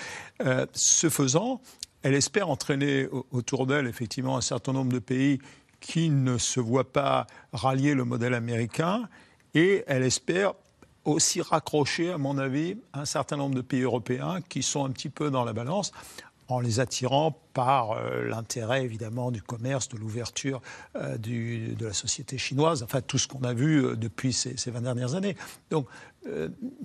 Euh, ce faisant, elle espère entraîner autour d'elle effectivement un certain nombre de pays qui ne se voient pas rallier le modèle américain et elle espère aussi raccrocher, à mon avis, un certain nombre de pays européens qui sont un petit peu dans la balance en les attirant par euh, l'intérêt évidemment du commerce, de l'ouverture euh, de la société chinoise, enfin tout ce qu'on a vu euh, depuis ces, ces, 20 dernières années. Donc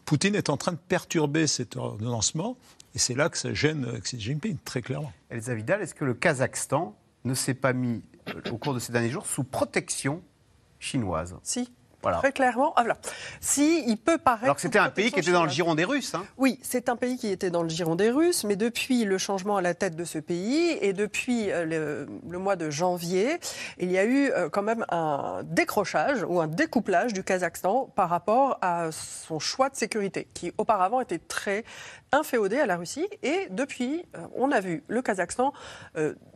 Poutine est en train de perturber cet ordonnancement et c'est là que ça gêne Xi Jinping, très clairement. Elsa Vidal, est-ce que le Kazakhstan ne s'est pas mis au cours de ces derniers jours sous protection chinoise? Si, Très clairement. Ah, Si il peut paraître. Alors que c'était un pays qui était dans le giron des Russes. Hein. Oui, c'est un pays qui était dans le giron des Russes, mais depuis le changement à la tête de ce pays et depuis euh, le, mois de janvier, il y a eu euh, quand même un décrochage ou un découplage du Kazakhstan par rapport à son choix de sécurité, qui auparavant était très inféodé à la Russie. Et depuis, euh, on a vu le Kazakhstan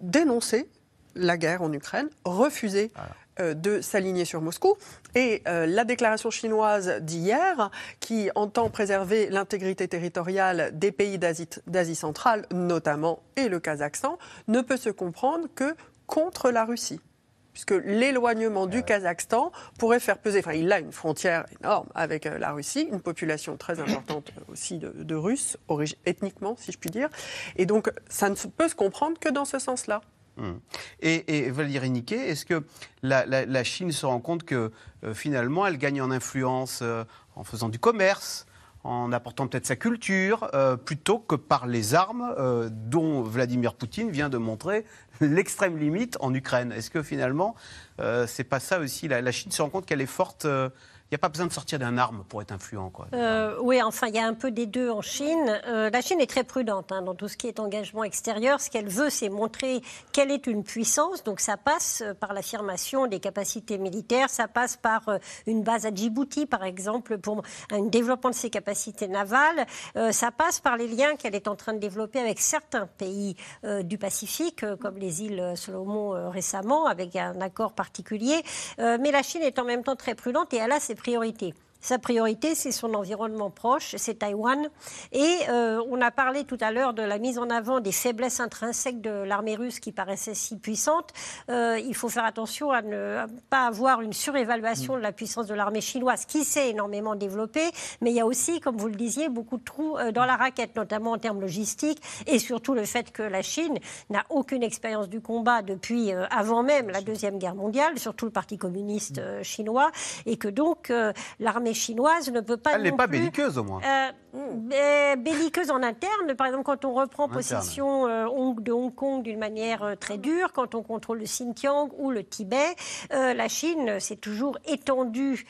dénoncer la guerre en Ukraine, refuser de s'aligner sur Moscou. Et euh, la déclaration chinoise d'hier, qui entend préserver l'intégrité territoriale des pays d'Asie centrale, notamment, et le Kazakhstan, ne peut se comprendre que contre la Russie puisque l'éloignement du Kazakhstan pourrait faire peser, enfin il a une frontière énorme avec euh, la Russie, une population très importante aussi de, Russes, ethniquement si je puis dire, et donc ça ne peut se comprendre que dans ce sens-là. Hum. Et, Valérie Niquet, est-ce que la, Chine se rend compte que euh, finalement elle gagne en influence euh, en faisant du commerce, en apportant peut-être sa culture, euh, plutôt que par les armes dont Vladimir Poutine vient de montrer l'extrême limite en Ukraine? Est-ce que finalement, c'est pas ça aussi? La, Chine se rend compte qu'elle est forte n'y a pas besoin de sortir d'un arme pour être influent. Quoi. Euh, oui, enfin, il y a un peu des deux en Chine. Euh, la Chine est très prudente hein, dans tout ce qui est engagement extérieur. Ce qu'elle veut, c'est montrer qu'elle est une puissance. Donc ça passe euh, par l'affirmation des capacités militaires, ça passe par une base à Djibouti, par exemple, pour un développement de ses capacités navales. ça passe par les liens qu'elle est en train de développer avec certains pays du Pacifique, comme les îles Solomon récemment, avec un accord particulier. mais la Chine est en même temps très prudente et elle a ses priorité. Sa priorité, c'est son environnement proche, c'est Taïwan. Et euh, on a parlé tout à l'heure de la mise en avant des faiblesses intrinsèques de l'armée russe qui paraissait si puissante. Euh, il faut faire attention à ne pas avoir une surévaluation de la puissance de l'armée chinoise, qui s'est énormément développée. Mais il y a aussi, comme vous le disiez, beaucoup de trous euh, dans la raquette, notamment en termes logistiques, et surtout le fait que la Chine n'a aucune expérience du combat depuis avant même la Deuxième Guerre mondiale, surtout le Parti communiste chinois, et que donc l'armée l'armée chinoise ne peut pas. Elle n'est pas belliqueuse au moins. Euh, belliqueuse en interne. Par exemple, quand on reprend possession euh, de Hong Kong d'une manière euh, très dure, quand on contrôle le Xinjiang ou le Tibet, la Chine s'est toujours étendue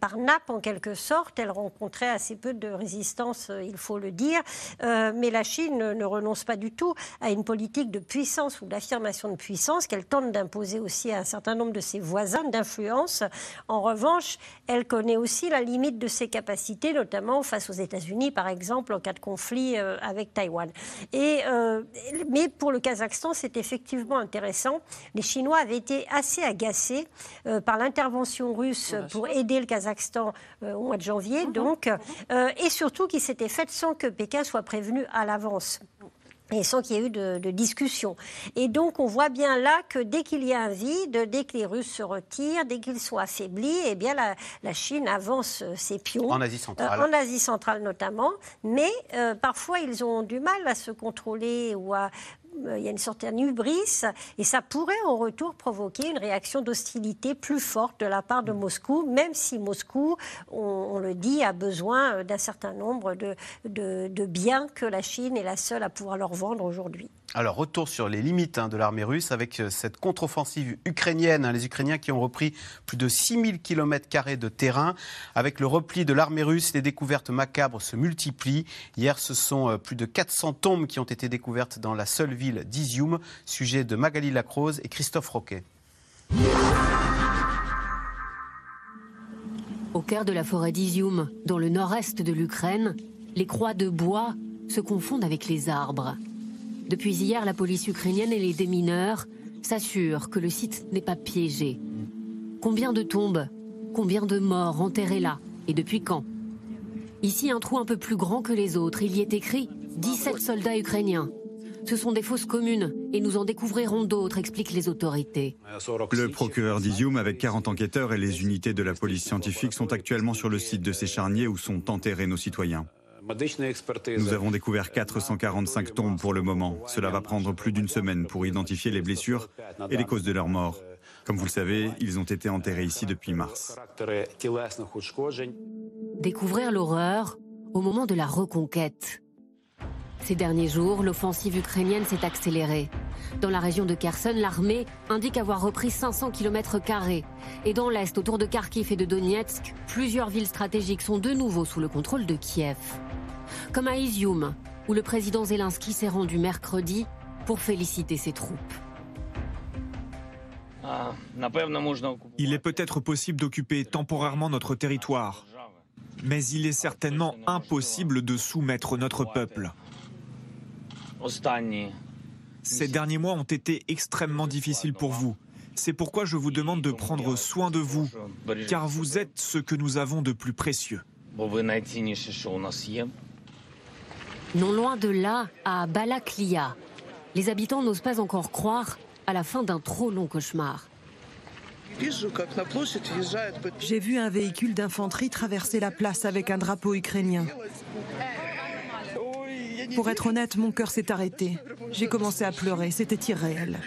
par nappe en quelque sorte. Elle rencontrait assez peu de résistance, il faut le dire. mais la Chine ne renonce pas du tout à une politique de puissance ou d'affirmation de puissance qu'elle tente d'imposer aussi à un certain nombre de ses voisins d'influence. En revanche, elle connaît aussi la limite de ses capacités, notamment face aux États-Unis par exemple, en cas de conflit euh, avec Taïwan. Et, euh, mais pour le Kazakhstan, c'est effectivement intéressant. Les Chinois avaient été assez agacés euh, par l'intervention russe pour aider le Kazakhstan au mois de janvier, mhm. donc, et surtout qui s'était faite sans que Pékin soit prévenu à l'avance et sans qu'il y ait eu de, discussion. Et donc, on voit bien là que dès qu'il y a un vide, dès que les Russes se retirent, dès qu'ils sont affaiblis, eh bien, la, Chine avance euh, ses pions. En Asie centrale. Euh, en Asie centrale notamment. Mais euh, parfois, ils ont du mal à se contrôler ou à il y a une certaine hubris et ça pourrait en retour provoquer une réaction d'hostilité plus forte de la part de Moscou, même si Moscou, on, le dit, a besoin euh, d'un certain nombre de, de biens que la Chine est la seule à pouvoir leur vendre aujourd'hui. Alors, retour sur les limites hein, de l'armée russe avec euh, cette contre-offensive ukrainienne. Hein, les Ukrainiens qui ont repris plus de 6000 km de terrain. Avec le repli de l'armée russe, les découvertes macabres se multiplient. Hier, ce sont euh, plus de 400 tombes qui ont été découvertes dans la seule ville d'Izium. Sujet de Magali Lacrose et Christophe Roquet. Au cœur de la forêt d'Izium, dans le nord-est de l'Ukraine, les croix de bois se confondent avec les arbres. Depuis hier, la police ukrainienne et les démineurs s'assurent que le site n'est pas piégé. Combien de tombes Combien de morts enterrés là Et depuis quand? Ici, un trou un peu plus grand que les autres. Il y est écrit 17 soldats ukrainiens. Ce sont des fausses communes et nous en découvrirons d'autres, expliquent les autorités. Le procureur d'Izium, avec 40 enquêteurs et les unités de la police scientifique, sont actuellement sur le site de ces charniers où sont enterrés nos citoyens. Nous avons découvert 445 tombes pour le moment. Cela va prendre plus d'une semaine pour identifier les blessures et les causes de leur mort. Comme vous le savez, ils ont été enterrés ici depuis mars. Découvrir l'horreur au moment de la reconquête. Ces derniers jours, l'offensive ukrainienne s'est accélérée. Dans la région de Kherson, l'armée indique avoir repris 500 km. Et dans l'est, autour de Kharkiv et de Donetsk, plusieurs villes stratégiques sont de nouveau sous le contrôle de Kiev. Comme à Izium, où le président Zelensky s'est rendu mercredi pour féliciter ses troupes. Il est peut-être possible d'occuper temporairement notre territoire, mais il est certainement impossible de soumettre notre peuple. Ces derniers mois ont été extrêmement difficiles pour vous. C'est pourquoi je vous demande de prendre soin de vous, car vous êtes ce que nous avons de plus précieux. Non loin de là, à Balaklia, les habitants n'osent pas encore croire à la fin d'un trop long cauchemar. J'ai vu un véhicule d'infanterie traverser la place avec un drapeau ukrainien. Pour être honnête, mon cœur s'est arrêté. J'ai commencé à pleurer, c'était irréel.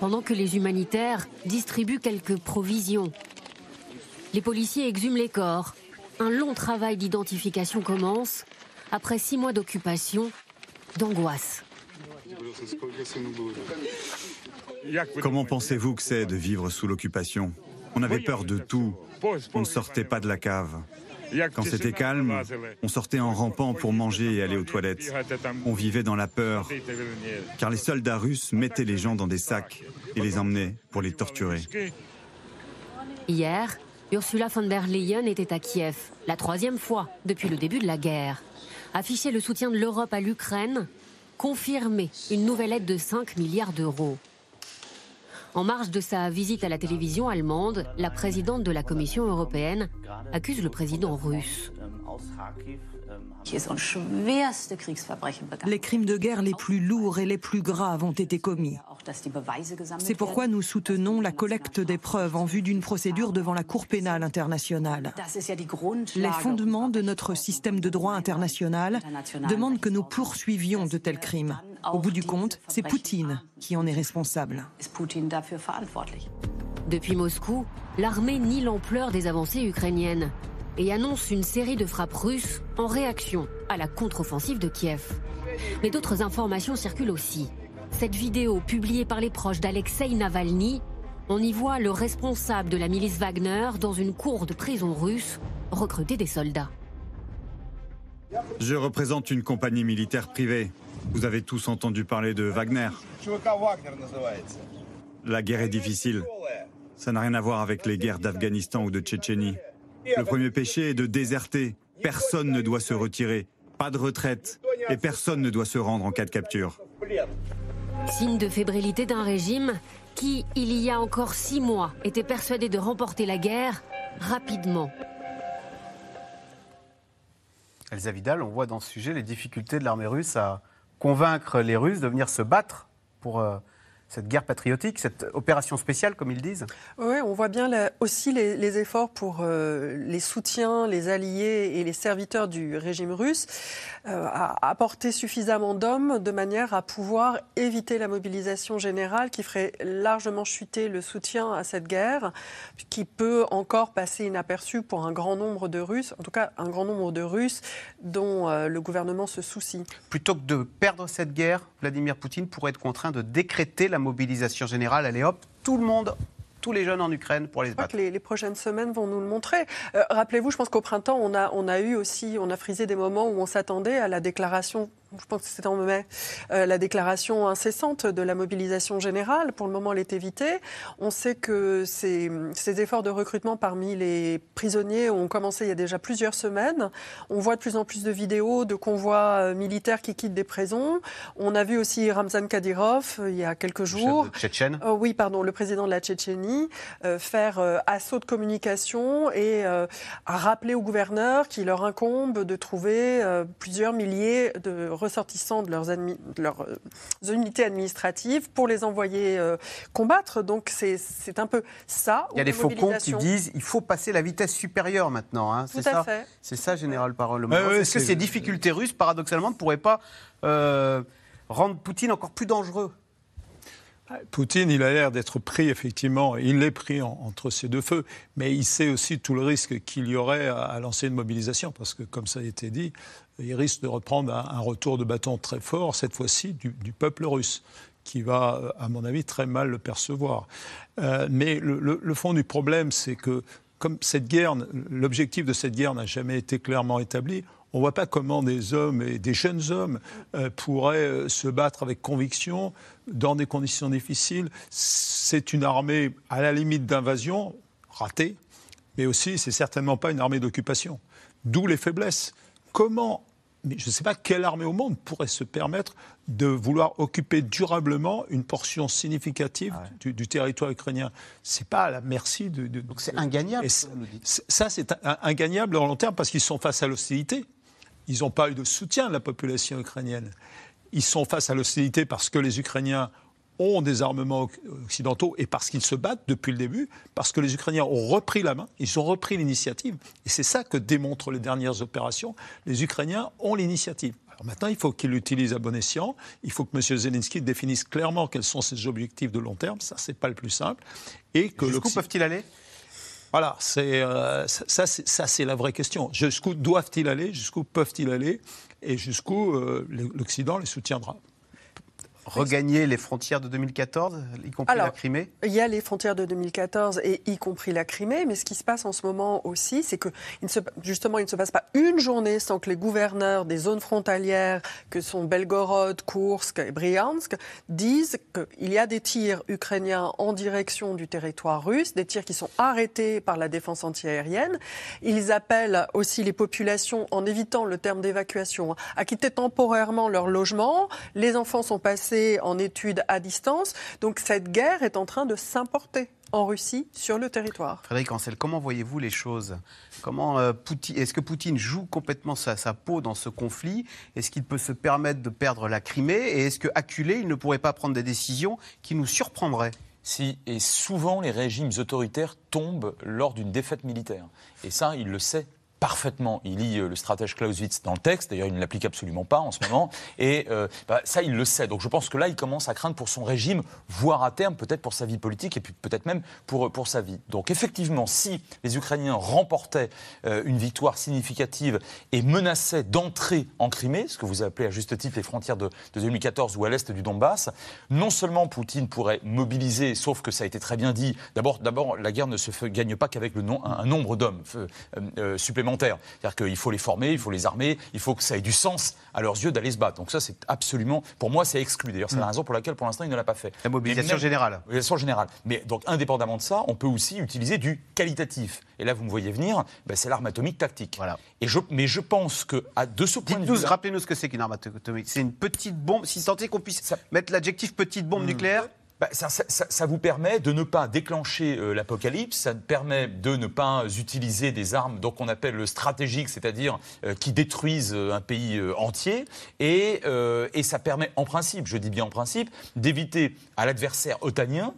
Pendant que les humanitaires distribuent quelques provisions, les policiers exhument les corps. Un long travail d'identification commence après six mois d'occupation, d'angoisse. Comment pensez-vous que c'est de vivre sous l'occupation? On avait peur de tout. On ne sortait pas de la cave. Quand c'était calme, on sortait en rampant pour manger et aller aux toilettes. On vivait dans la peur, car les soldats russes mettaient les gens dans des sacs et les emmenaient pour les torturer. Hier, Ursula von der Leyen était à Kiev, la troisième fois depuis le début de la guerre. Afficher le soutien de l'Europe à l'Ukraine, confirmer une nouvelle aide de 5 milliards d'euros. En marge de sa visite à la télévision allemande, la présidente de la Commission européenne accuse le président russe. Les crimes de guerre les plus lourds et les plus graves ont été commis. C'est pourquoi nous soutenons la collecte des preuves en vue d'une procédure devant la Cour pénale internationale. Les fondements de notre système de droit international demandent que nous poursuivions de tels crimes. Au bout du compte, c'est Poutine qui en est responsable. Depuis Moscou, l'armée nie l'ampleur des avancées ukrainiennes et annonce une série de frappes russes en réaction à la contre-offensive de Kiev. Mais d'autres informations circulent aussi. Cette vidéo publiée par les proches d'Alexei Navalny, on y voit le responsable de la milice Wagner dans une cour de prison russe recruter des soldats. Je représente une compagnie militaire privée. Vous avez tous entendu parler de Wagner. La guerre est difficile. Ça n'a rien à voir avec les guerres d'Afghanistan ou de Tchétchénie. Le premier péché est de déserter. Personne ne doit se retirer. Pas de retraite. Et personne ne doit se rendre en cas de capture. Signe de fébrilité d'un régime qui, il y a encore six mois, était persuadé de remporter la guerre rapidement. Elsa Vidal, on voit dans ce sujet les difficultés de l'armée russe à convaincre les Russes de venir se battre pour euh, cette guerre patriotique, cette opération spéciale, comme ils disent Oui, on voit bien aussi les, efforts pour euh, les soutiens, les alliés et les serviteurs du régime russe euh, à apporter suffisamment d'hommes de manière à pouvoir éviter la mobilisation générale qui ferait largement chuter le soutien à cette guerre, qui peut encore passer inaperçu pour un grand nombre de Russes, en tout cas un grand nombre de Russes dont euh, le gouvernement se soucie. Plutôt que de perdre cette guerre, Vladimir Poutine pourrait être contraint de décréter la la mobilisation générale, allez hop, tout le monde tous les jeunes en Ukraine pour les battre. les, les, prochaines semaines vont nous le montrer. Euh, rappelez-vous, je pense qu'au printemps, on a, on a eu aussi, on a frisé des moments où on s'attendait à la déclaration je pense que c'était en mai, euh, la déclaration incessante de la mobilisation générale. Pour le moment, elle est évitée. On sait que ces, ces, efforts de recrutement parmi les prisonniers ont commencé il y a déjà plusieurs semaines. On voit de plus en plus de vidéos de convois euh, militaires qui quittent des prisons. On a vu aussi Ramzan Kadyrov euh, il y a quelques jours. Tchétchène. oui, pardon, le président de la Tchétchénie, faire assaut de communication et rappeler aux gouverneurs qu'il leur incombe de trouver plusieurs milliers de ressortissants de leurs, leurs euh, unités administratives pour les envoyer euh, combattre. Donc c'est un peu ça. Il y a des faucons qui disent il faut passer la vitesse supérieure maintenant. Hein. C'est ça. C'est ça, général Parole. Est-ce que ces difficultés russes, paradoxalement, ne pourraient pas euh, rendre Poutine encore plus dangereux Poutine, il a l'air d'être pris, effectivement, il l'est pris entre ces deux feux, mais il sait aussi tout le risque qu'il y aurait à, lancer une mobilisation, parce que, comme ça a été dit, il risque de reprendre un, retour de bâton très fort, cette fois-ci du, peuple russe qui va, à mon avis, très mal le percevoir. Euh, mais le, fond du problème, c'est que comme cette guerre, l'objectif de cette guerre n'a jamais été clairement établi, on ne voit pas comment des hommes et des jeunes hommes euh, pourraient euh, se battre avec conviction dans des conditions difficiles. C'est une armée à la limite d'invasion, ratée, mais aussi c'est certainement pas une armée d'occupation. D'où les faiblesses. Comment mais je ne sais pas quelle armée au monde pourrait se permettre de vouloir occuper durablement une portion significative ah du, territoire ukrainien. C'est pas à la merci de. Donc c'est ingagnable. ça, c'est ingagnable en long terme parce qu'ils sont face à l'hostilité. Ils n'ont pas eu de soutien de la population ukrainienne. Ils sont face à l'hostilité parce que les Ukrainiens ont des armements occidentaux et parce qu'ils se battent depuis le début, parce que les Ukrainiens ont repris la main, ils ont repris l'initiative. Et c'est ça que démontrent les dernières opérations. Les Ukrainiens ont l'initiative. Alors maintenant, il faut qu'ils l'utilisent à bon escient. Il faut que M. Zelensky définisse clairement quels sont ses objectifs de long terme. Ça, c'est pas le plus simple. Et que Jusqu'où peuvent-ils aller? Voilà, euh, ça, ça c'est la vraie question. Jusqu'où doivent-ils aller? Jusqu'où peuvent-ils aller? Et jusqu'où euh, l'Occident les soutiendra? Regagner les frontières de 2014, y compris la Crimée Il y a les frontières de 2014 et y compris la Crimée, mais ce qui se passe en ce moment aussi, c'est que justement, il ne se passe pas une journée sans que les gouverneurs des zones frontalières, que sont Belgorod, Kursk et Bryansk, disent qu'il y a des tirs ukrainiens en direction du territoire russe, des tirs qui sont arrêtés par la défense antiaérienne. Ils appellent aussi les populations, en évitant le terme d'évacuation, à quitter temporairement leur logement. Les enfants sont passés en études à distance. Donc cette guerre est en train de s'importer en Russie sur le territoire. Frédéric Ancel, comment voyez-vous les choses? Comment euh, Est-ce que Poutine joue complètement sa, sa peau dans ce conflit? Est-ce qu'il peut se permettre de perdre la Crimée? Et est-ce qu'acculé, il ne pourrait pas prendre des décisions qui nous surprendraient? Si, et souvent les régimes autoritaires tombent lors d'une défaite militaire. Et ça, il le sait parfaitement. Il lit euh, le stratège Clausewitz dans le texte, d'ailleurs il ne l'applique absolument pas en ce moment, et euh, bah, ça il le sait. Donc je pense que là il commence à craindre pour son régime, voire à terme peut-être pour sa vie politique et puis peut-être même pour, pour sa vie. Donc effectivement, si les Ukrainiens remportaient euh, une victoire significative et menaçaient d'entrer en Crimée, ce que vous appelez à juste titre les frontières de, 2014 ou à l'est du Donbass, non seulement Poutine pourrait mobiliser, sauf que ça a été très bien dit, d'abord, la guerre ne se gagne pas qu'avec un, nombre d'hommes supplémentaires c'est-à-dire qu'il faut les former, il faut les armer, il faut que ça ait du sens à leurs yeux d'aller se battre. Donc ça, c'est absolument, pour moi, c'est exclu. D'ailleurs, c'est la mm. raison pour laquelle, pour l'instant, il ne l'a pas fait. La mobilisation générale. Mobilisation générale. Mais donc, indépendamment de ça, on peut aussi utiliser du qualitatif. Et là, vous me voyez venir, ben, c'est l'arme atomique tactique. Voilà. Et je, mais je pense que, à, de ce point de vue. Rappelez-nous ce que c'est qu'une arme atomique. C'est une petite bombe, si tant est qu'on puisse mettre l'adjectif petite bombe mm. nucléaire bah, ça, vous permet de ne pas déclencher euh, l'apocalypse, ça permet de ne pas utiliser des armes donc on appelle stratégiques, c'est-à-dire euh, qui détruisent euh, un pays entier, et, et, ça permet en principe, je dis bien en principe, d'éviter à l'adversaire otanien,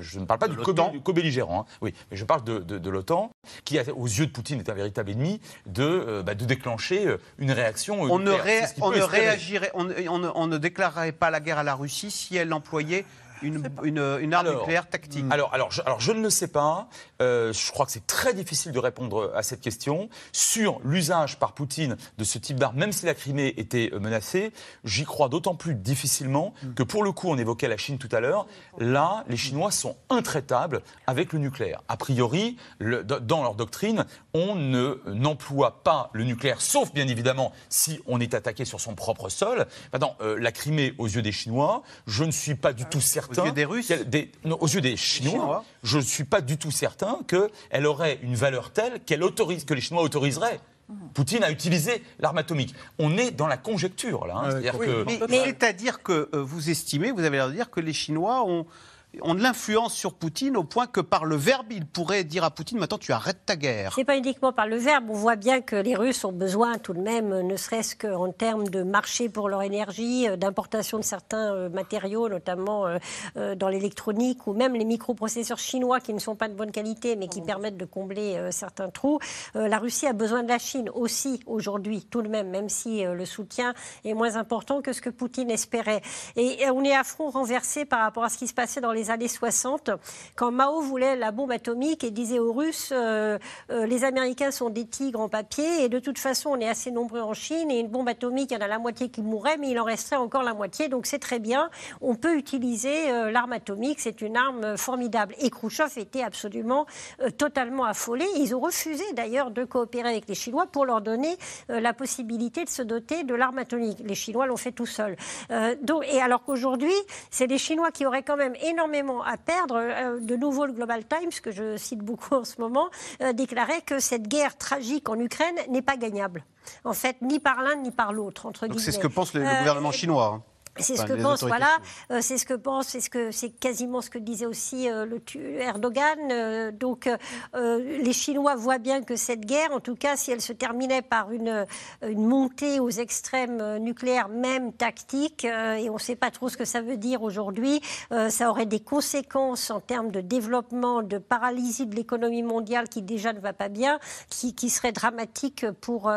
je ne parle pas du co-belligérant, hein, oui, mais je parle de, de, l'OTAN, qui aux yeux de Poutine est un véritable ennemi, de, bah, de déclencher une réaction. On ne, on ne réagirait, on, on ne déclarerait pas la guerre à la Russie si elle employait une, arme nucléaire tactique alors, alors, je, alors, je ne le sais pas. Euh, je crois que c'est très difficile de répondre à cette question. Sur l'usage par Poutine de ce type d'arme, même si la Crimée était euh, menacée, j'y crois d'autant plus difficilement que pour le coup, on évoquait la Chine tout à l'heure, là, les Chinois sont intraitables avec le nucléaire. A priori, dans leur doctrine, on n'emploie pas le nucléaire, sauf bien évidemment si on est attaqué sur son propre sol. Maintenant, euh, la Crimée, aux yeux des Chinois, je ne suis pas du tout certain aux yeux des Russes Aux yeux des Chinois, je ne suis pas du tout certain qu'elle aurait une valeur telle qu'elle autorise, que les Chinois autoriseraient Poutine a utilisé l'arme atomique. On est dans la conjecture, là. Hein. C'est-à-dire que, euh, vous estimez, vous avez l'air de dire que les Chinois ont ont de l'influence sur Poutine au point que par le verbe, il pourrait dire à Poutine maintenant tu arrêtes ta guerre. C'est pas uniquement par le verbe. On voit bien que les Russes ont besoin tout de même, ne serait-ce qu'en termes de marché pour leur énergie, euh, d'importation de certains euh, matériaux, notamment euh, dans l'électronique ou même les microprocesseurs chinois qui ne sont pas de bonne qualité mais qui permettent de combler certains trous. La Russie a besoin de la Chine aussi aujourd'hui, tout de même, même si le soutien est moins important que ce que Poutine espérait. Et on est à front renversé par rapport à ce qui se passait dans les années 60, quand Mao voulait la bombe atomique et disait aux Russes euh, euh, les Américains sont des tigres en papier et de toute façon on est assez nombreux en Chine et une bombe atomique, il y en a la moitié qui mourrait, mais il en resterait encore la moitié, donc c'est très bien. On peut utiliser euh, l'arme atomique, c'est une arme formidable. Et Khrushchev était absolument totalement affolé. Ils ont refusé d'ailleurs de coopérer avec les Chinois pour leur donner la possibilité de se doter de l'arme atomique. Les Chinois l'ont fait tout seuls. et alors qu'aujourd'hui, c'est les Chinois qui auraient quand même énormément à perdre. Euh, de nouveau, le Global Times, que je cite beaucoup en ce moment, euh, déclarait que cette guerre tragique en Ukraine n'est pas gagnable. En fait, ni par l'un ni par l'autre, entre C'est ce que pense le, gouvernement euh, chinois. C'est ce que pense, voilà, euh, c'est ce que pense, c'est ce que c'est quasiment ce que disait aussi euh, le Erdogan. Euh, donc, les Chinois voient bien que cette guerre, en tout cas, si elle se terminait par une, une montée aux extrêmes nucléaires, même tactiques, et on ne sait pas trop ce que ça veut dire aujourd'hui, ça aurait des conséquences en termes de développement, de paralysie de l'économie mondiale qui déjà ne va pas bien, qui, qui serait dramatique pour,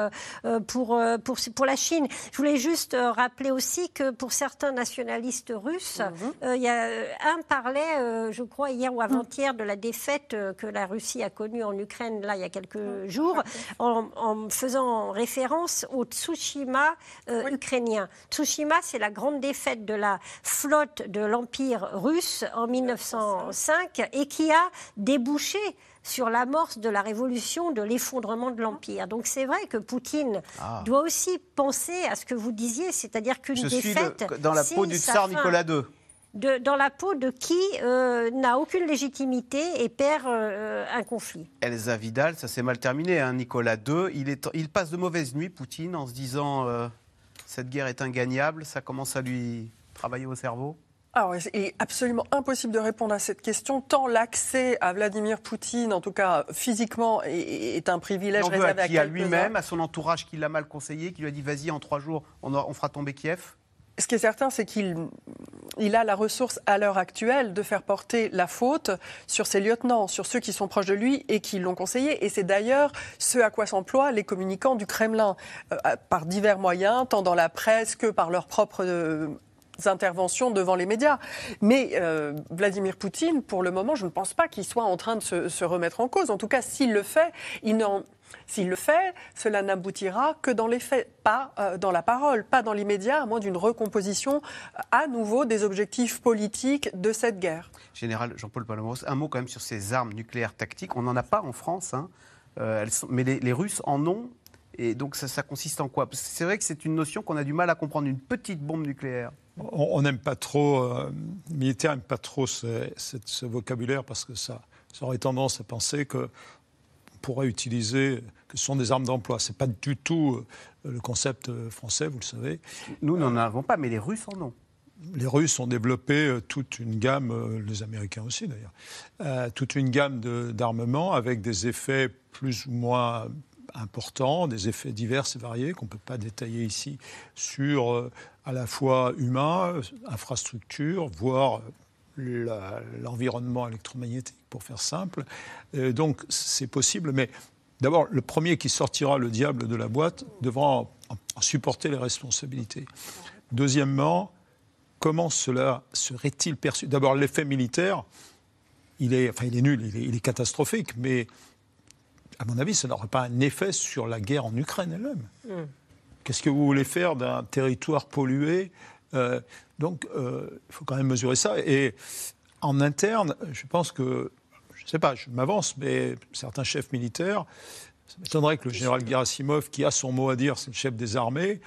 pour, pour, pour la Chine. Je voulais juste rappeler aussi que pour certains certains nationalistes russes. Euh, il y a, euh, un parlait, euh, je crois, hier ou avant-hier, de la défaite que la Russie a connue en Ukraine, là, il y a quelques mhm. jours, en, faisant référence au Tsushima ukrainien. Tsushima, c'est la grande défaite de la flotte de l'Empire russe en 1905 et qui a débouché sur l'amorce de la révolution, de l'effondrement de l'Empire. Donc c'est vrai que Poutine ah. doit aussi penser à ce que vous disiez, c'est-à-dire qu'une défaite... Suis dans la peau du tsar Nicolas II. De, dans la peau de qui euh, n'a aucune légitimité et perd euh, un conflit. Elsa Vidal, ça s'est mal terminé. Hein. Nicolas II, il, est, il passe de mauvaises nuits, Poutine, en se disant euh, cette guerre est ingagnable. Ça commence à lui travailler au cerveau alors, il est absolument impossible de répondre à cette question, tant l'accès à Vladimir Poutine, en tout cas physiquement, est, un privilège réservé à, qui, à lui-même, à son entourage qui l'a mal conseillé, qui lui a dit vas-y, en trois jours, on, on fera tomber Kiev ce qui est certain, c'est qu'il il a la ressource à l'heure actuelle de faire porter la faute sur ses lieutenants, sur ceux qui sont proches de lui et qui l'ont conseillé. Et c'est d'ailleurs ce à quoi s'emploient les communicants du Kremlin, euh, par divers moyens, tant dans la presse que par leurs propres euh, interventions devant les médias. Mais euh, Vladimir Poutine, pour le moment, je ne pense pas qu'il soit en train de se, remettre en cause. En tout cas, s'il le fait, il s'il le fait, cela n'aboutira que dans les faits, pas euh, dans la parole, pas dans l'immédiat, à moins d'une recomposition euh, à nouveau des objectifs politiques de cette guerre. Général Jean-Paul Palomos, un mot quand même sur ces armes nucléaires tactiques. On n'en a pas en France, hein. mais les, Russes en ont. Et donc ça, ça consiste en quoi? C'est vrai que c'est une notion qu'on a du mal à comprendre, une petite bombe nucléaire. On n'aime pas trop, euh, les militaires n'aiment pas trop ce, ce, ce, vocabulaire parce que ça, ça aurait tendance à penser que pourrait utiliser, que ce sont des armes d'emploi. Ce n'est pas du tout euh, le concept euh, français, vous le savez. Nous n'en avons pas, mais les Russes en ont. Les Russes ont développé euh, toute une gamme, les Américains aussi d'ailleurs, euh, toute une gamme d'armements avec des effets plus ou moins importants, des effets divers et variés qu'on ne peut pas détailler ici sur euh, à la fois humain, infrastructure, voire l'environnement électromagnétique, pour faire simple. Euh, donc c'est possible, mais d'abord, le premier qui sortira le diable de la boîte devra supporter les responsabilités. Deuxièmement, comment cela serait-il perçu? D'abord, l'effet militaire, il est, enfin, il est nul, il est, catastrophique, mais à mon avis, ça n'aura pas un effet sur la guerre en Ukraine elle-même. Mm. Qu'est-ce que vous voulez faire d'un territoire pollué euh, donc, euh, il faut quand même mesurer ça. Et en interne, je pense que, je ne sais pas, je m'avance, mais certains chefs militaires, ça m'étonnerait que le général Gerasimov, qui a son mot à dire, c'est le chef des armées,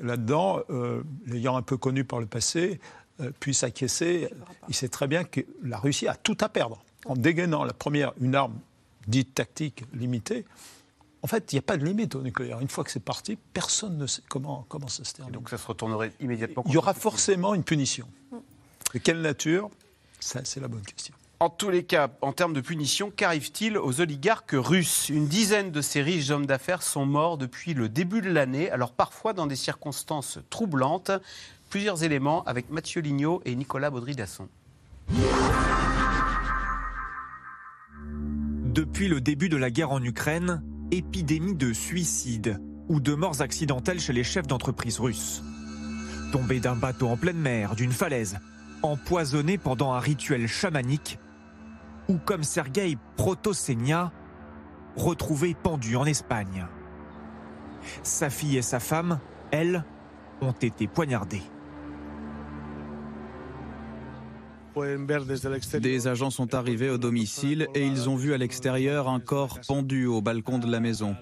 là-dedans, euh, l'ayant un peu connu par le passé, euh, puisse acquiescer. Il sait très bien que la Russie a tout à perdre. En dégainant la première, une arme dite tactique limitée, en fait, il n'y a pas de limite au nucléaire. Une fois que c'est parti, personne ne sait comment, comment ça se termine. Et donc ça se retournerait immédiatement Il y aura forcément une punition. De quelle nature? Ça, c'est la bonne question. En tous les cas, en termes de punition, qu'arrive-t-il aux oligarques russes? Une dizaine de ces riches hommes d'affaires sont morts depuis le début de l'année, alors parfois dans des circonstances troublantes. Plusieurs éléments avec Mathieu Lignot et Nicolas Baudry-Dasson. Depuis le début de la guerre en Ukraine, épidémie de suicides ou de morts accidentelles chez les chefs d'entreprise russes. Tombés d'un bateau en pleine mer, d'une falaise, empoisonnés pendant un rituel chamanique, ou comme Sergei Protosenia, retrouvé pendu en Espagne. Sa fille et sa femme, elles, ont été poignardées. Des agents sont arrivés au domicile et ils ont vu à l'extérieur un corps pendu au balcon de la maison.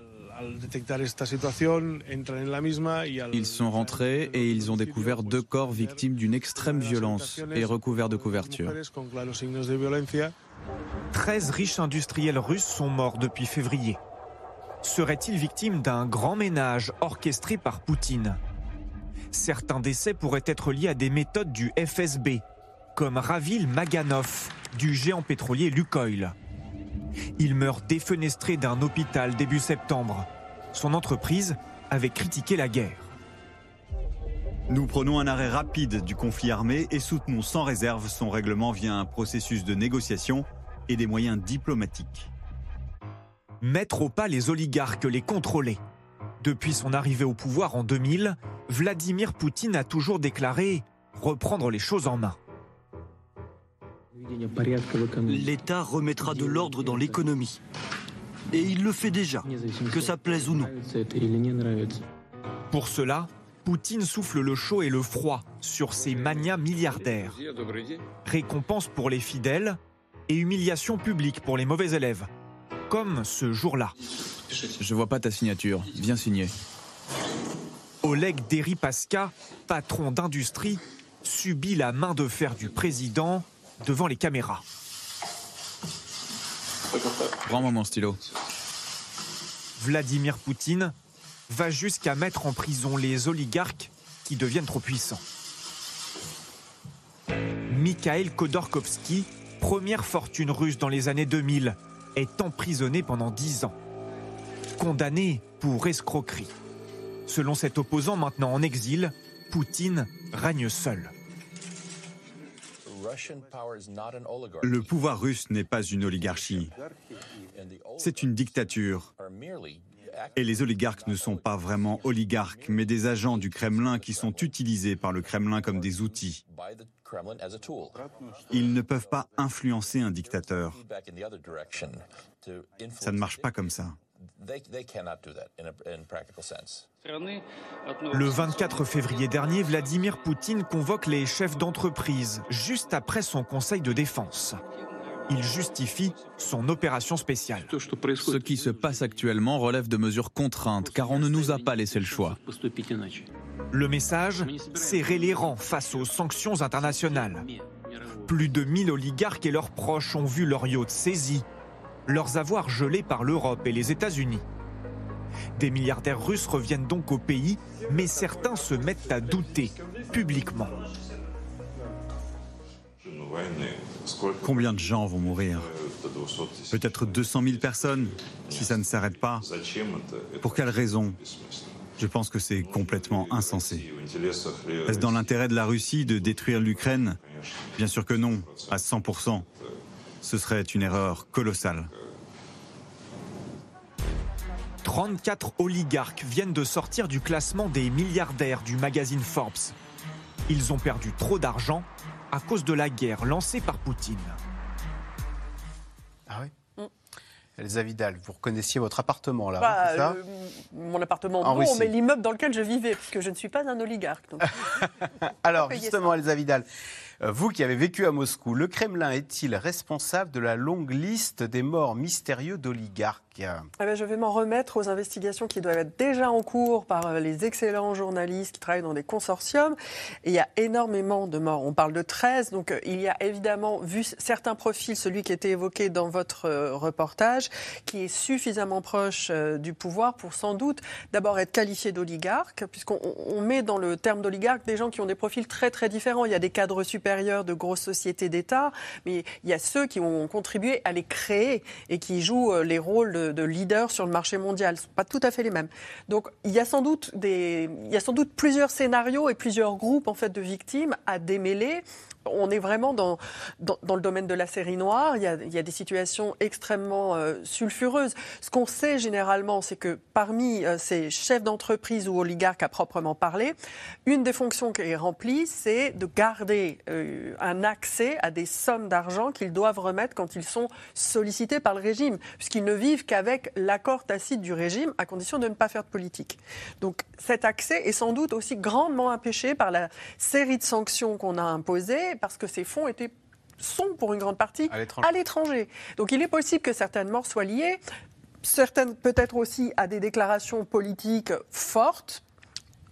Ils sont rentrés et ils ont découvert deux corps victimes d'une extrême violence et recouverts de couverture. 13 riches industriels russes sont morts depuis février. Seraient-ils victimes d'un grand ménage orchestré par Poutine? Certains décès pourraient être liés à des méthodes du FSB, comme Ravil Maganov, du géant pétrolier Lukoil. Il meurt défenestré d'un hôpital début septembre. Son entreprise avait critiqué la guerre. Nous prenons un arrêt rapide du conflit armé et soutenons sans réserve son règlement via un processus de négociation et des moyens diplomatiques. Mettre au pas les oligarques, les contrôler. Depuis son arrivée au pouvoir en 2000, Vladimir Poutine a toujours déclaré reprendre les choses en main. L'État remettra de l'ordre dans l'économie. Et il le fait déjà, que ça plaise ou non. Pour cela, Poutine souffle le chaud et le froid sur ses manias milliardaires. Récompense pour les fidèles et humiliation publique pour les mauvais élèves. Comme ce jour-là. Je vois pas ta signature. Viens signer. Oleg Deripaska, patron d'industrie, subit la main de fer du président devant les caméras. Prends-moi mon stylo. Vladimir Poutine va jusqu'à mettre en prison les oligarques qui deviennent trop puissants. Mikhail Khodorkovsky, première fortune russe dans les années 2000, est emprisonné pendant 10 ans. Condamné pour escroquerie. Selon cet opposant maintenant en exil, Poutine règne seul. Le pouvoir russe n'est pas une oligarchie. C'est une dictature. Et les oligarques ne sont pas vraiment oligarques, mais des agents du Kremlin qui sont utilisés par le Kremlin comme des outils. Ils ne peuvent pas influencer un dictateur. Ça ne marche pas comme ça. Le 24 février dernier, Vladimir Poutine convoque les chefs d'entreprise juste après son conseil de défense. Il justifie son opération spéciale. Ce qui se passe actuellement relève de mesures contraintes car on ne nous a pas laissé le choix. Le message Serrer les rangs face aux sanctions internationales. Plus de 1000 oligarques et leurs proches ont vu leur yacht saisi, leurs avoirs gelés par l'Europe et les États-Unis. Des milliardaires russes reviennent donc au pays, mais certains se mettent à douter publiquement. Combien de gens vont mourir Peut-être 200 000 personnes, si ça ne s'arrête pas. Pour quelle raison Je pense que c'est complètement insensé. Est-ce dans l'intérêt de la Russie de détruire l'Ukraine? Bien sûr que non, à 100%. Ce serait une erreur colossale. 34 oligarques viennent de sortir du classement des milliardaires du magazine Forbes. Ils ont perdu trop d'argent à cause de la guerre lancée par Poutine. Ah oui Elsa Vidal, vous reconnaissiez votre appartement là, Bah, ça le- mon appartement, En non, Russie. mais l'immeuble dans lequel je vivais, puisque je ne suis pas un oligarque. donc. <laughs> <laughs> Alors justement, Elsa Vidal, euh, vous qui avez vécu à Moscou, le Kremlin est-il responsable de la longue liste des morts mystérieux d'oligarques? Eh ben, je vais m'en remettre aux investigations qui doivent être déjà en cours par euh, les excellents journalistes qui travaillent dans des consortiums. Il y a énormément de morts. On parle de 13. Donc, euh, il y a évidemment, vu certains profils, celui qui était évoqué dans votre euh, reportage, qui est suffisamment proche du pouvoir pour sans doute d'abord être qualifié d'oligarque, puisqu'on on- on met dans le terme d'oligarque des gens qui ont des profils très, très différents. Il y a des cadres supérieurs de grosses sociétés d'État, mais il y a ceux qui ont contribué à les créer et qui jouent les rôles de, de leaders sur le marché mondial. Ce sont pas tout à fait les mêmes. Donc, il y a sans doute des, il y a sans doute plusieurs scénarios et plusieurs groupes en fait de victimes à démêler. On est vraiment dans, dans, le domaine de la série noire. Il y a, il y a des situations extrêmement euh, sulfureuses. Ce qu'on sait généralement, c'est que parmi euh, ces chefs d'entreprise ou oligarques à proprement parler, une des fonctions qui est remplie, c'est de garder euh, un accès à des sommes d'argent qu'ils doivent remettre quand ils sont sollicités par le régime, puisqu'ils ne vivent qu'avec l'accord tacite du régime, à condition de ne pas faire de politique. Donc cet accès est sans doute aussi grandement empêché par la série de sanctions qu'on a imposées, parce que ces fonds étaient sont pour une grande partie À l'étranger. Donc il est possible que certaines morts soient liées, certaines peut-être aussi à des déclarations politiques fortes.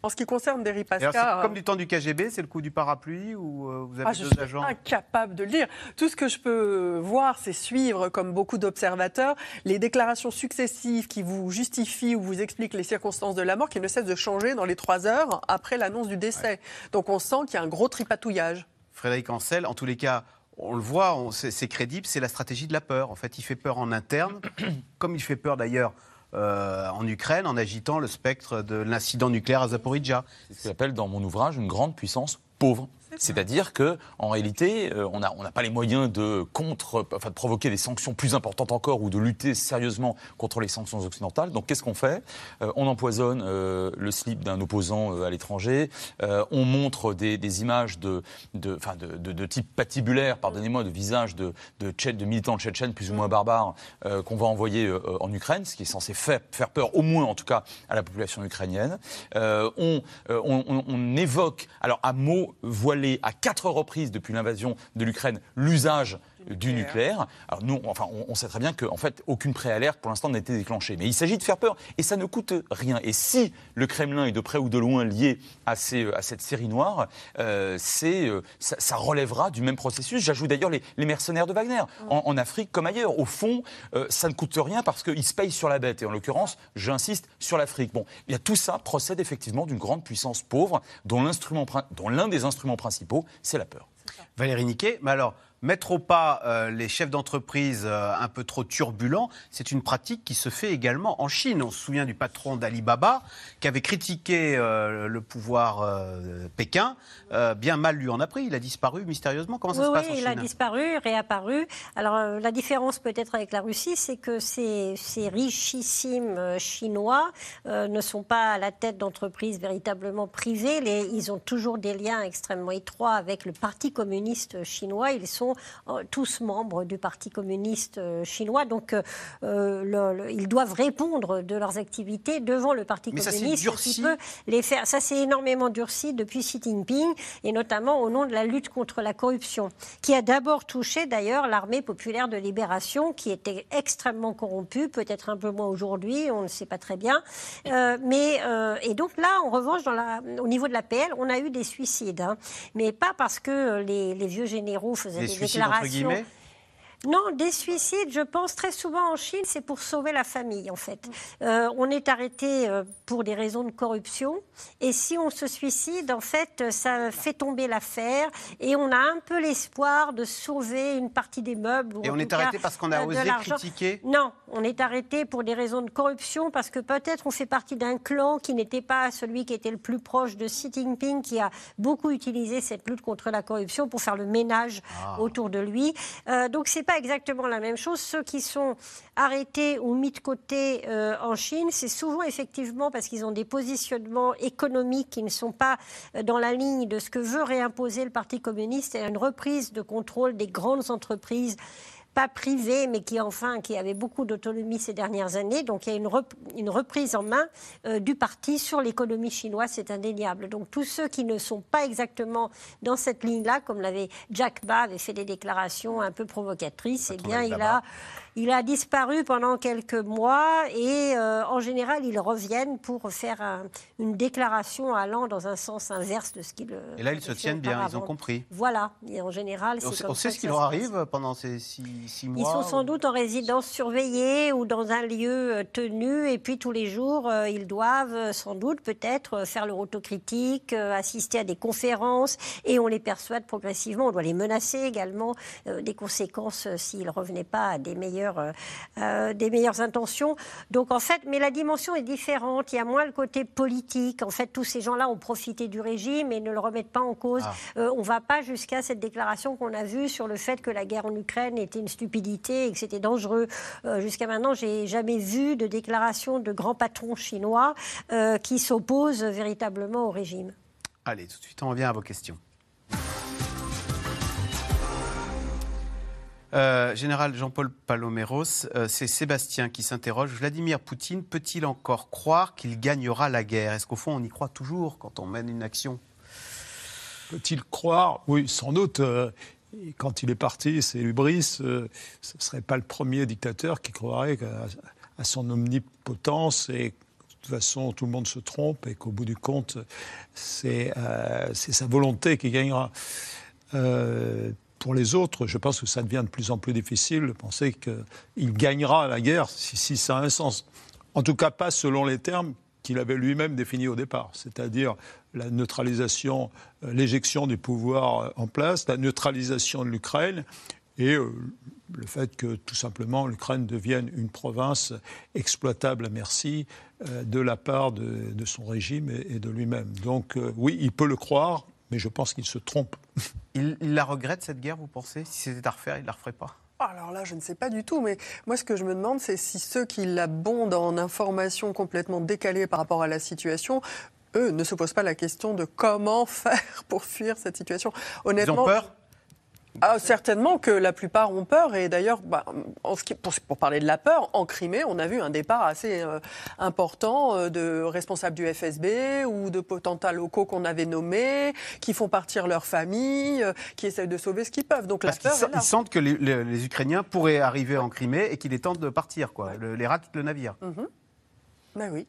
En ce qui concerne Derry Pascal, comme du temps du KGB, c'est le coup du parapluie ou euh, vous avez ah, je deux suis agents incapable de le dire. Tout ce que je peux voir, c'est suivre, comme beaucoup d'observateurs, les déclarations successives qui vous justifient ou vous expliquent les circonstances de la mort, qui ne cessent de changer dans les trois heures après l'annonce du décès. Donc on sent qu'il y a un gros tripatouillage. Frédéric Ancel, en tous les cas, on le voit, c'est crédible, c'est la stratégie de la peur. En fait, il fait peur en interne, <clears throat> comme il fait peur d'ailleurs euh, en Ukraine, en agitant le spectre de l'incident nucléaire à Zaporizhia. C'est ce que j'appelle dans mon ouvrage une grande puissance pauvre. C'est-à-dire que, en réalité, euh, on n'a pas les moyens de contre, enfin, de provoquer des sanctions plus importantes encore ou de lutter sérieusement contre les sanctions occidentales. Donc, qu'est-ce qu'on fait? Euh, On empoisonne euh, le slip d'un opposant à l'étranger. On montre des, images de, de, de, type patibulaire, pardonnez-moi, de visages de, de, de militants tchétchènes plus ou moins barbares qu'on va envoyer en Ukraine, ce qui est censé faire, peur, au moins en tout cas, à la population ukrainienne. On évoque, alors à mots voilés à quatre reprises depuis l'invasion de l'Ukraine, l'usage du nucléaire. Alors nous, enfin, on, on sait très bien qu'en fait, aucune préalerte pour l'instant n'a été déclenchée. Mais il s'agit de faire peur et ça ne coûte rien. Et si le Kremlin est de près ou de loin lié à, ces, à cette série noire, euh, c'est, euh, ça, ça relèvera du même processus. J'ajoute d'ailleurs les, les mercenaires de Wagner, en, en Afrique comme ailleurs. Au fond, euh, ça ne coûte rien parce qu'ils se payent sur la bête. Et en l'occurrence, j'insiste, sur l'Afrique. Bon, il y a tout ça procède effectivement d'une grande puissance pauvre dont l'instrument prin- dont l'un des instruments principaux, c'est la peur. Valérie Niquet, mais alors, mettre au pas euh, les chefs d'entreprise euh, un peu trop turbulents, c'est une pratique qui se fait également en Chine. On se souvient du patron d'Alibaba qui avait critiqué euh, le pouvoir Pékin. bien mal lui en a pris. Il a disparu mystérieusement. Comment ça se passe en Chine Oui, il a disparu, réapparu. Alors la différence peut-être avec la Russie, c'est que ces, ces, richissimes Chinois ne sont pas à la tête d'entreprises véritablement privées. Les, ils ont toujours des liens extrêmement étroits avec le Parti communiste chinois. Ils sont euh, tous membres du Parti communiste euh, chinois. Donc, euh, ils doivent répondre de leurs activités devant le Parti communiste. Ça, qui peut les faire. Ça, s'est énormément durci depuis Xi Jinping, et notamment au nom de la lutte contre la corruption, qui a d'abord touché d'ailleurs l'armée populaire de libération, qui était extrêmement corrompue, peut-être un peu moins aujourd'hui, on ne sait pas très bien. mais, et donc là, en revanche, dans la, au niveau de la PL, on a eu des suicides. Hein. Mais pas parce que les, vieux généraux faisaient des déclarations. Non, des suicides, je pense très souvent en Chine, c'est pour sauver la famille en fait. Euh, on est arrêté euh, pour des raisons de corruption et si on se suicide, en fait, ça fait tomber l'affaire et on a un peu l'espoir de sauver une partie des meubles. et on est arrêté parce qu'on a euh, osé critiquer? Non, on est arrêté pour des raisons de corruption parce que peut-être on fait partie d'un clan qui n'était pas celui qui était le plus proche de Xi Jinping, qui a beaucoup utilisé cette lutte contre la corruption pour faire le ménage ah. autour de lui. donc c'est exactement la même chose. Ceux qui sont arrêtés ou mis de côté euh, en Chine, c'est souvent effectivement parce qu'ils ont des positionnements économiques qui ne sont pas euh, dans la ligne de ce que veut réimposer le Parti communiste et une reprise de contrôle des grandes entreprises pas privé, mais qui enfin qui avait beaucoup d'autonomie ces dernières années. Donc il y a une, une reprise en main euh, du parti sur l'économie chinoise, c'est indéniable. Donc tous ceux qui ne sont pas exactement dans cette ligne-là, comme l'avait Jack Ma, avait fait des déclarations un peu provocatrices, eh bien il a il a disparu pendant quelques mois et euh, en général, ils reviennent pour faire une déclaration allant dans un sens inverse de ce qu'ils. Et là, ils se tiennent bien, ils ont compris. Voilà, et en général, c'est On sait ce qui leur arrive pendant ces six, mois Ils sont sans doute en résidence surveillée ou dans un lieu euh, tenu et puis tous les jours, euh, ils doivent sans doute peut-être faire leur autocritique, assister à des conférences et on les persuade progressivement, on doit les menacer également des conséquences s'ils ne revenaient pas à des meilleurs euh, euh, des meilleures intentions. Donc en fait, mais la dimension est différente. Il y a moins le côté politique. En fait, tous ces gens-là ont profité du régime et ne le remettent pas en cause. Ah. Euh, on ne va pas jusqu'à cette déclaration qu'on a vue sur le fait que la guerre en Ukraine était une stupidité et que c'était dangereux. jusqu'à maintenant, j'ai jamais vu de déclaration de grands patrons chinois qui s'opposent véritablement au régime. Allez, tout de suite, on revient à vos questions. Euh, Général Jean-Paul Paloméros, euh, c'est Sébastien qui s'interroge. Vladimir Poutine peut-il encore croire qu'il gagnera la guerre? Est-ce qu'au fond, on y croit toujours quand on mène une action? Peut-il croire? Oui, sans doute. Euh, quand il est parti, c'est Hubris. ce ne serait pas le premier dictateur qui croirait à, son omnipotence et de toute façon, tout le monde se trompe et qu'au bout du compte, c'est sa volonté qui gagnera pour les autres, je pense que ça devient de plus en plus difficile de penser qu'il gagnera la guerre si, ça a un sens. En tout cas, pas selon les termes qu'il avait lui-même définis au départ, c'est-à-dire la neutralisation, euh, l'éjection du pouvoir euh, en place, la neutralisation de l'Ukraine et euh, le fait que tout simplement l'Ukraine devienne une province exploitable à merci de la part de, son régime et, de lui-même. Donc oui, il peut le croire, mais je pense qu'il se trompe. <laughs> Il, la regrette, cette guerre, vous pensez? Si c'était à refaire, il ne la referait pas? Alors là, je ne sais pas du tout, mais moi, ce que je me demande, c'est si ceux qui l'abondent en informations complètement décalées par rapport à la situation, eux, ne se posent pas la question de comment <laughs> faire pour fuir cette situation. Honnêtement, Ils ont peur? Ah, certainement que la plupart ont peur. Et d'ailleurs, bah, pour, parler de la peur, en Crimée, on a vu un départ assez euh, important euh, de responsables du FSB ou de potentats locaux qu'on avait nommés, qui font partir leur famille, euh, qui essayent de sauver ce qu'ils peuvent. Donc la peur. Ils, sentent que les, Ukrainiens pourraient arriver en Crimée et qu'il est temps de partir, quoi. les ratent le navire. Mm Ben oui.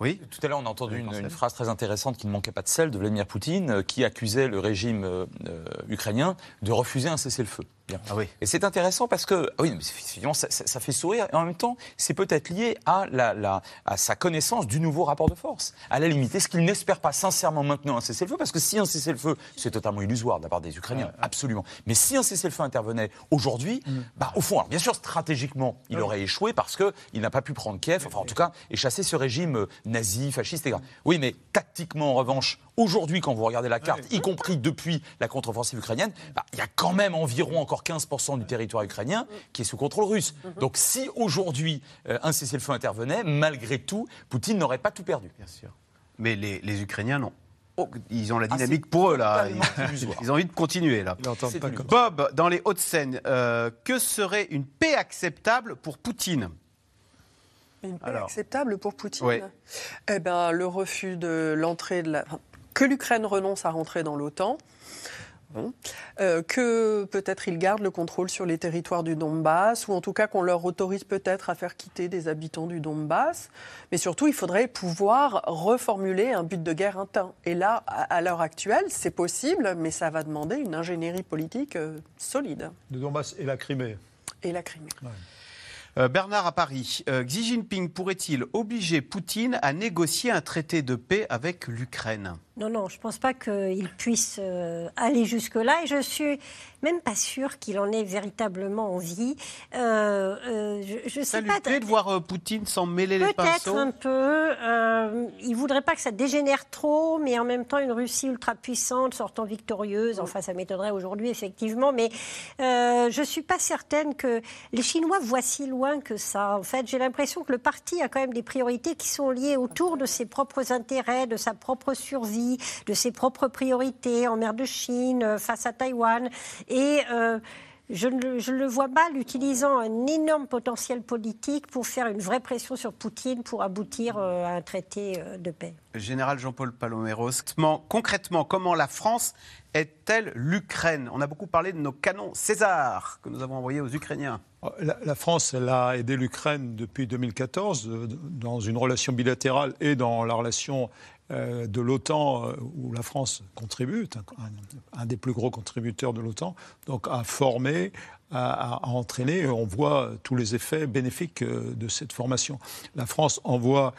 Oui. Tout à l'heure, on a entendu une, phrase très intéressante qui ne manquait pas de celle de Vladimir Poutine, euh, qui accusait le régime euh, euh, ukrainien de refuser un cessez-le-feu. Ah oui. Et c'est intéressant parce que, oui, mais effectivement, ça, ça- ça fait sourire. Et en même temps, c'est peut-être lié à, la, la- à sa connaissance du nouveau rapport de force. À la limite, est-ce qu'il n'espère pas sincèrement maintenant un cessez-le-feu? Parce que si un cessez-le-feu, c'est totalement illusoire de la part des Ukrainiens, absolument. Mais si un cessez-le-feu intervenait aujourd'hui, bah, au fond, alors, bien sûr, stratégiquement, il aurait échoué parce qu'il n'a pas pu prendre Kiev, enfin en tout cas, et chasser ce régime euh, nazi, fasciste, etc. Oui, mais tactiquement, en revanche, aujourd'hui, quand vous regardez la carte, y compris depuis la contre-offensive ukrainienne, bah, il y a quand même environ encore 15% du territoire ukrainien qui est sous contrôle russe. Donc si aujourd'hui euh, un cessez-le-feu intervenait, malgré tout, Poutine n'aurait pas tout perdu. Bien sûr. Mais les, les Ukrainiens n'ont. oh, ils ont la Ah, dynamique pour eux, là. Ils, ont envie de continuer, là. Pas Bob, dans les Hauts-de-Seine, euh, que serait une paix acceptable pour Poutine? Une paix Alors. acceptable pour Poutine? Ouais. Eh ben, le refus de l'entrée de la. Que l'Ukraine renonce à rentrer dans l'OTAN. Bon. Euh, que peut-être ils gardent le contrôle sur les territoires du Donbass, ou en tout cas qu'on leur autorise peut-être à faire quitter des habitants du Donbass. Mais surtout, il faudrait pouvoir reformuler un but de guerre interne. Et là, à, à l'heure actuelle, c'est possible, mais ça va demander une ingénierie politique euh, solide. Le Donbass et la Crimée. Et la Crimée. Euh, Bernard à Paris, euh, Xi Jinping pourrait-il obliger Poutine à négocier un traité de paix avec l'Ukraine? Non, non, je ne pense pas qu'il puisse euh, aller jusque-là et je suis même pas sûre qu'il en ait véritablement envie. Euh, euh, je ne Ça sais lui pas. plaît de voir euh, Poutine s'en mêler les Peut-être pinceaux un peu. Il voudrait pas que ça dégénère trop, mais en même temps une Russie ultra puissante sortant victorieuse. Enfin, ça m'étonnerait aujourd'hui effectivement, mais je suis pas certaine que les Chinois voient si loin que ça. En fait, j'ai l'impression que le parti a quand même des priorités qui sont liées autour de ses propres intérêts, de sa propre survie, de ses propres priorités en mer de Chine, euh, face à Taïwan, et euh, je, ne le- je le vois mal utilisant un énorme potentiel politique pour faire une vraie pression sur Poutine pour aboutir euh, à un traité euh, de paix. Général Jean-Paul Paloméros, concrètement, comment la France est-elle l'Ukraine? On a beaucoup parlé de nos canons César que nous avons envoyés aux Ukrainiens. La, la France, elle a aidé l'Ukraine depuis 2014 euh, dans une relation bilatérale et dans la relation de l'OTAN euh, où la France contribue, un, des plus gros contributeurs de l'OTAN, donc à former, à, entraîner. On voit tous les effets bénéfiques euh, de cette formation. La France envoie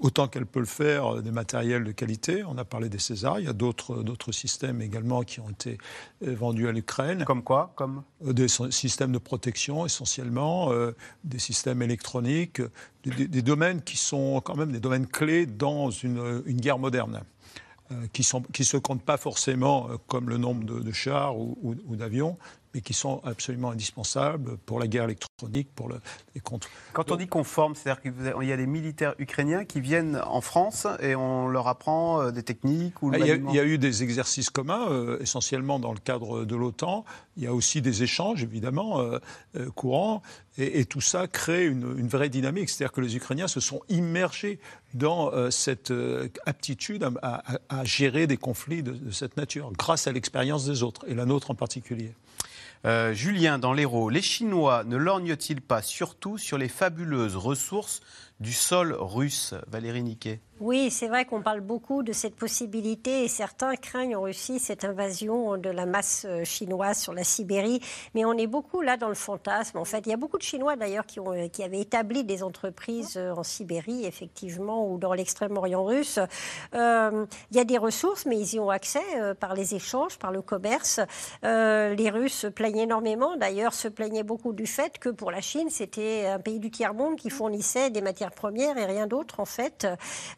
autant qu'elle peut le faire, euh, des matériels de qualité. On a parlé des Césars. Il y a d'autres d'autres systèmes également qui ont été euh, vendus à l'Ukraine. Comme quoi Comme Euh, Des systèmes de protection essentiellement, euh, des systèmes électroniques, euh, des, domaines qui sont quand même des domaines clés dans une, une guerre moderne, euh, qui ne qui se comptent pas forcément euh, comme le nombre de, de chars ou, ou- ou d'avions, mais qui sont absolument indispensables pour la guerre électronique, pour le, les contre. Quand on dit qu'on forme, c'est-à-dire qu'il y a des militaires ukrainiens qui viennent en France et on leur apprend euh, des techniques ou Ah, Il y, a, maniement il y a eu des exercices communs, euh, essentiellement dans le cadre de l'OTAN. Il y a aussi des échanges, évidemment, euh, euh, courants. Et, et tout ça crée une, une vraie dynamique. C'est-à-dire que les Ukrainiens se sont immergés dans euh, cette euh, aptitude à, à- à gérer des conflits de, de cette nature, grâce à l'expérience des autres, et la nôtre en particulier. Euh, Julien, dans l'Hérault, les Chinois ne lorgnent-ils pas surtout sur les fabuleuses ressources du sol russe Valérie Niquet Oui, c'est vrai qu'on parle beaucoup de cette possibilité et certains craignent en Russie cette invasion de la masse euh, chinoise sur la Sibérie. Mais on est beaucoup là dans le fantasme. En fait, il y a beaucoup de Chinois d'ailleurs qui, euh, avaient établi des entreprises euh, en Sibérie, effectivement, ou dans l'extrême-orient russe. Il y a des ressources, mais ils y ont accès par les échanges, par le commerce. Les Russes se plaignent énormément, d'ailleurs, se plaignaient beaucoup du fait que pour la Chine, c'était un pays du tiers-monde qui fournissait des matières premières et rien d'autre, en fait.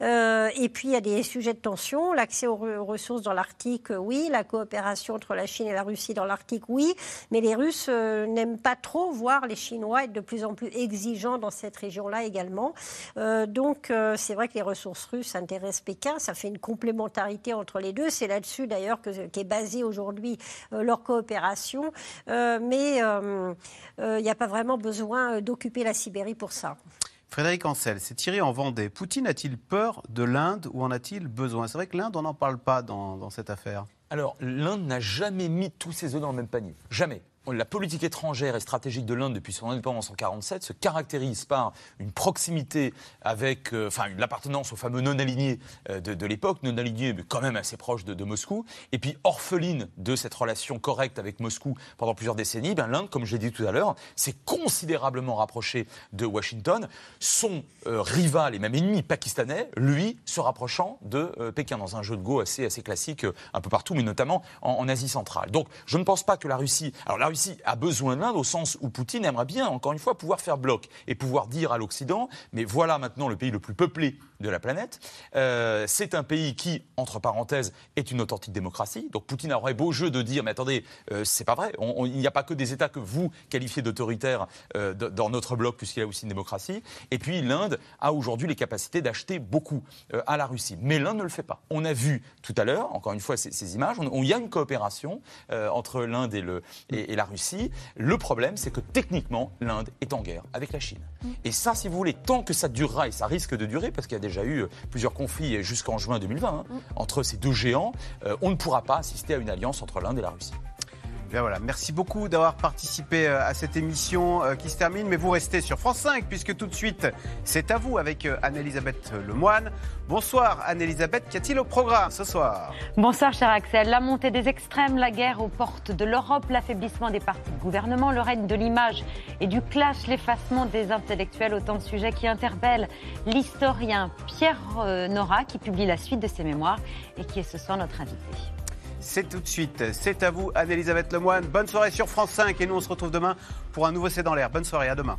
Euh, et puis, il y a des sujets de tension. L'accès aux re- ressources dans l'Arctique, euh, oui. La coopération entre la Chine et la Russie dans l'Arctique, oui. Mais les Russes euh, n'aiment pas trop voir les Chinois être de plus en plus exigeants dans cette région-là également. Donc, c'est vrai que les ressources russes intéressent Pékin. Ça fait une complémentarité entre les deux. C'est là-dessus, d'ailleurs, que- qu'est basée aujourd'hui leur coopération. Mais il n'y a pas vraiment besoin d'occuper la Sibérie pour ça. Frédéric Ancel, c'est tiré en Vendée. Poutine a-t-il peur de l'Inde ou en a-t-il besoin? C'est vrai que l'Inde, on n'en parle pas dans, dans cette affaire. Alors, l'Inde n'a jamais mis tous ses œufs dans le même panier. Jamais. La politique étrangère et stratégique de l'Inde depuis son indépendance en 1947 se caractérise par une proximité avec, euh, enfin, l'appartenance aux fameux non-alignés euh, de, l'époque, non-alignés mais quand même assez proches de, Moscou, et puis orpheline de cette relation correcte avec Moscou pendant plusieurs décennies, ben, l'Inde, comme je l'ai dit tout à l'heure, s'est considérablement rapprochée de Washington. Son euh, rival et même ennemi pakistanais, lui, se rapprochant de Pékin dans un jeu de Go assez, assez classique un peu partout, mais notamment en, en Asie centrale. Donc, je ne pense pas que la Russie. Alors, la Russie a besoin de l'Inde au sens où Poutine aimerait bien, encore une fois, pouvoir faire bloc et pouvoir dire à l'Occident, mais voilà maintenant le pays le plus peuplé de la planète. Euh, c'est un pays qui, entre parenthèses, est une authentique démocratie. Donc Poutine aurait beau jeu de dire, mais attendez, euh, c'est pas vrai. il n'y a pas que des États que vous qualifiez d'autoritaires euh, dans notre bloc, puisqu'il a aussi une démocratie. Et puis l'Inde a aujourd'hui les capacités d'acheter beaucoup à la Russie. Mais l'Inde ne le fait pas. On a vu tout à l'heure, encore une fois, ces, images, il y a une coopération entre l'Inde et, et, et, Russie. Le problème, c'est que techniquement, l'Inde est en guerre avec la Chine. Mm. Et ça, si vous voulez, tant que ça durera, et ça risque de durer, parce qu'il y a déjà eu plusieurs conflits jusqu'en juin 2020 hein, mm. entre ces deux géants, euh, on ne pourra pas assister à une alliance entre l'Inde et la Russie voilà. Merci beaucoup d'avoir participé euh, à cette émission euh, qui se termine, mais vous restez sur France 5 puisque tout de suite c'est à vous avec euh, Anne-Elisabeth Lemoine. Bonsoir Anne-Elisabeth, qu'y a-t-il au programme ce soir? Bonsoir cher Axel. La montée des extrêmes, la guerre aux portes de l'Europe, l'affaiblissement des partis de gouvernement, le règne de l'image et du clash, l'effacement des intellectuels, autant de sujets qui interpellent l'historien Pierre Nora qui publie la suite de ses mémoires et qui est ce soir notre invité. C'est tout de suite. C'est à vous, Anne-Elisabeth Lemoine. Bonne soirée sur France 5 et nous, on se retrouve demain pour un nouveau C'est dans l'air. Bonne soirée, à demain.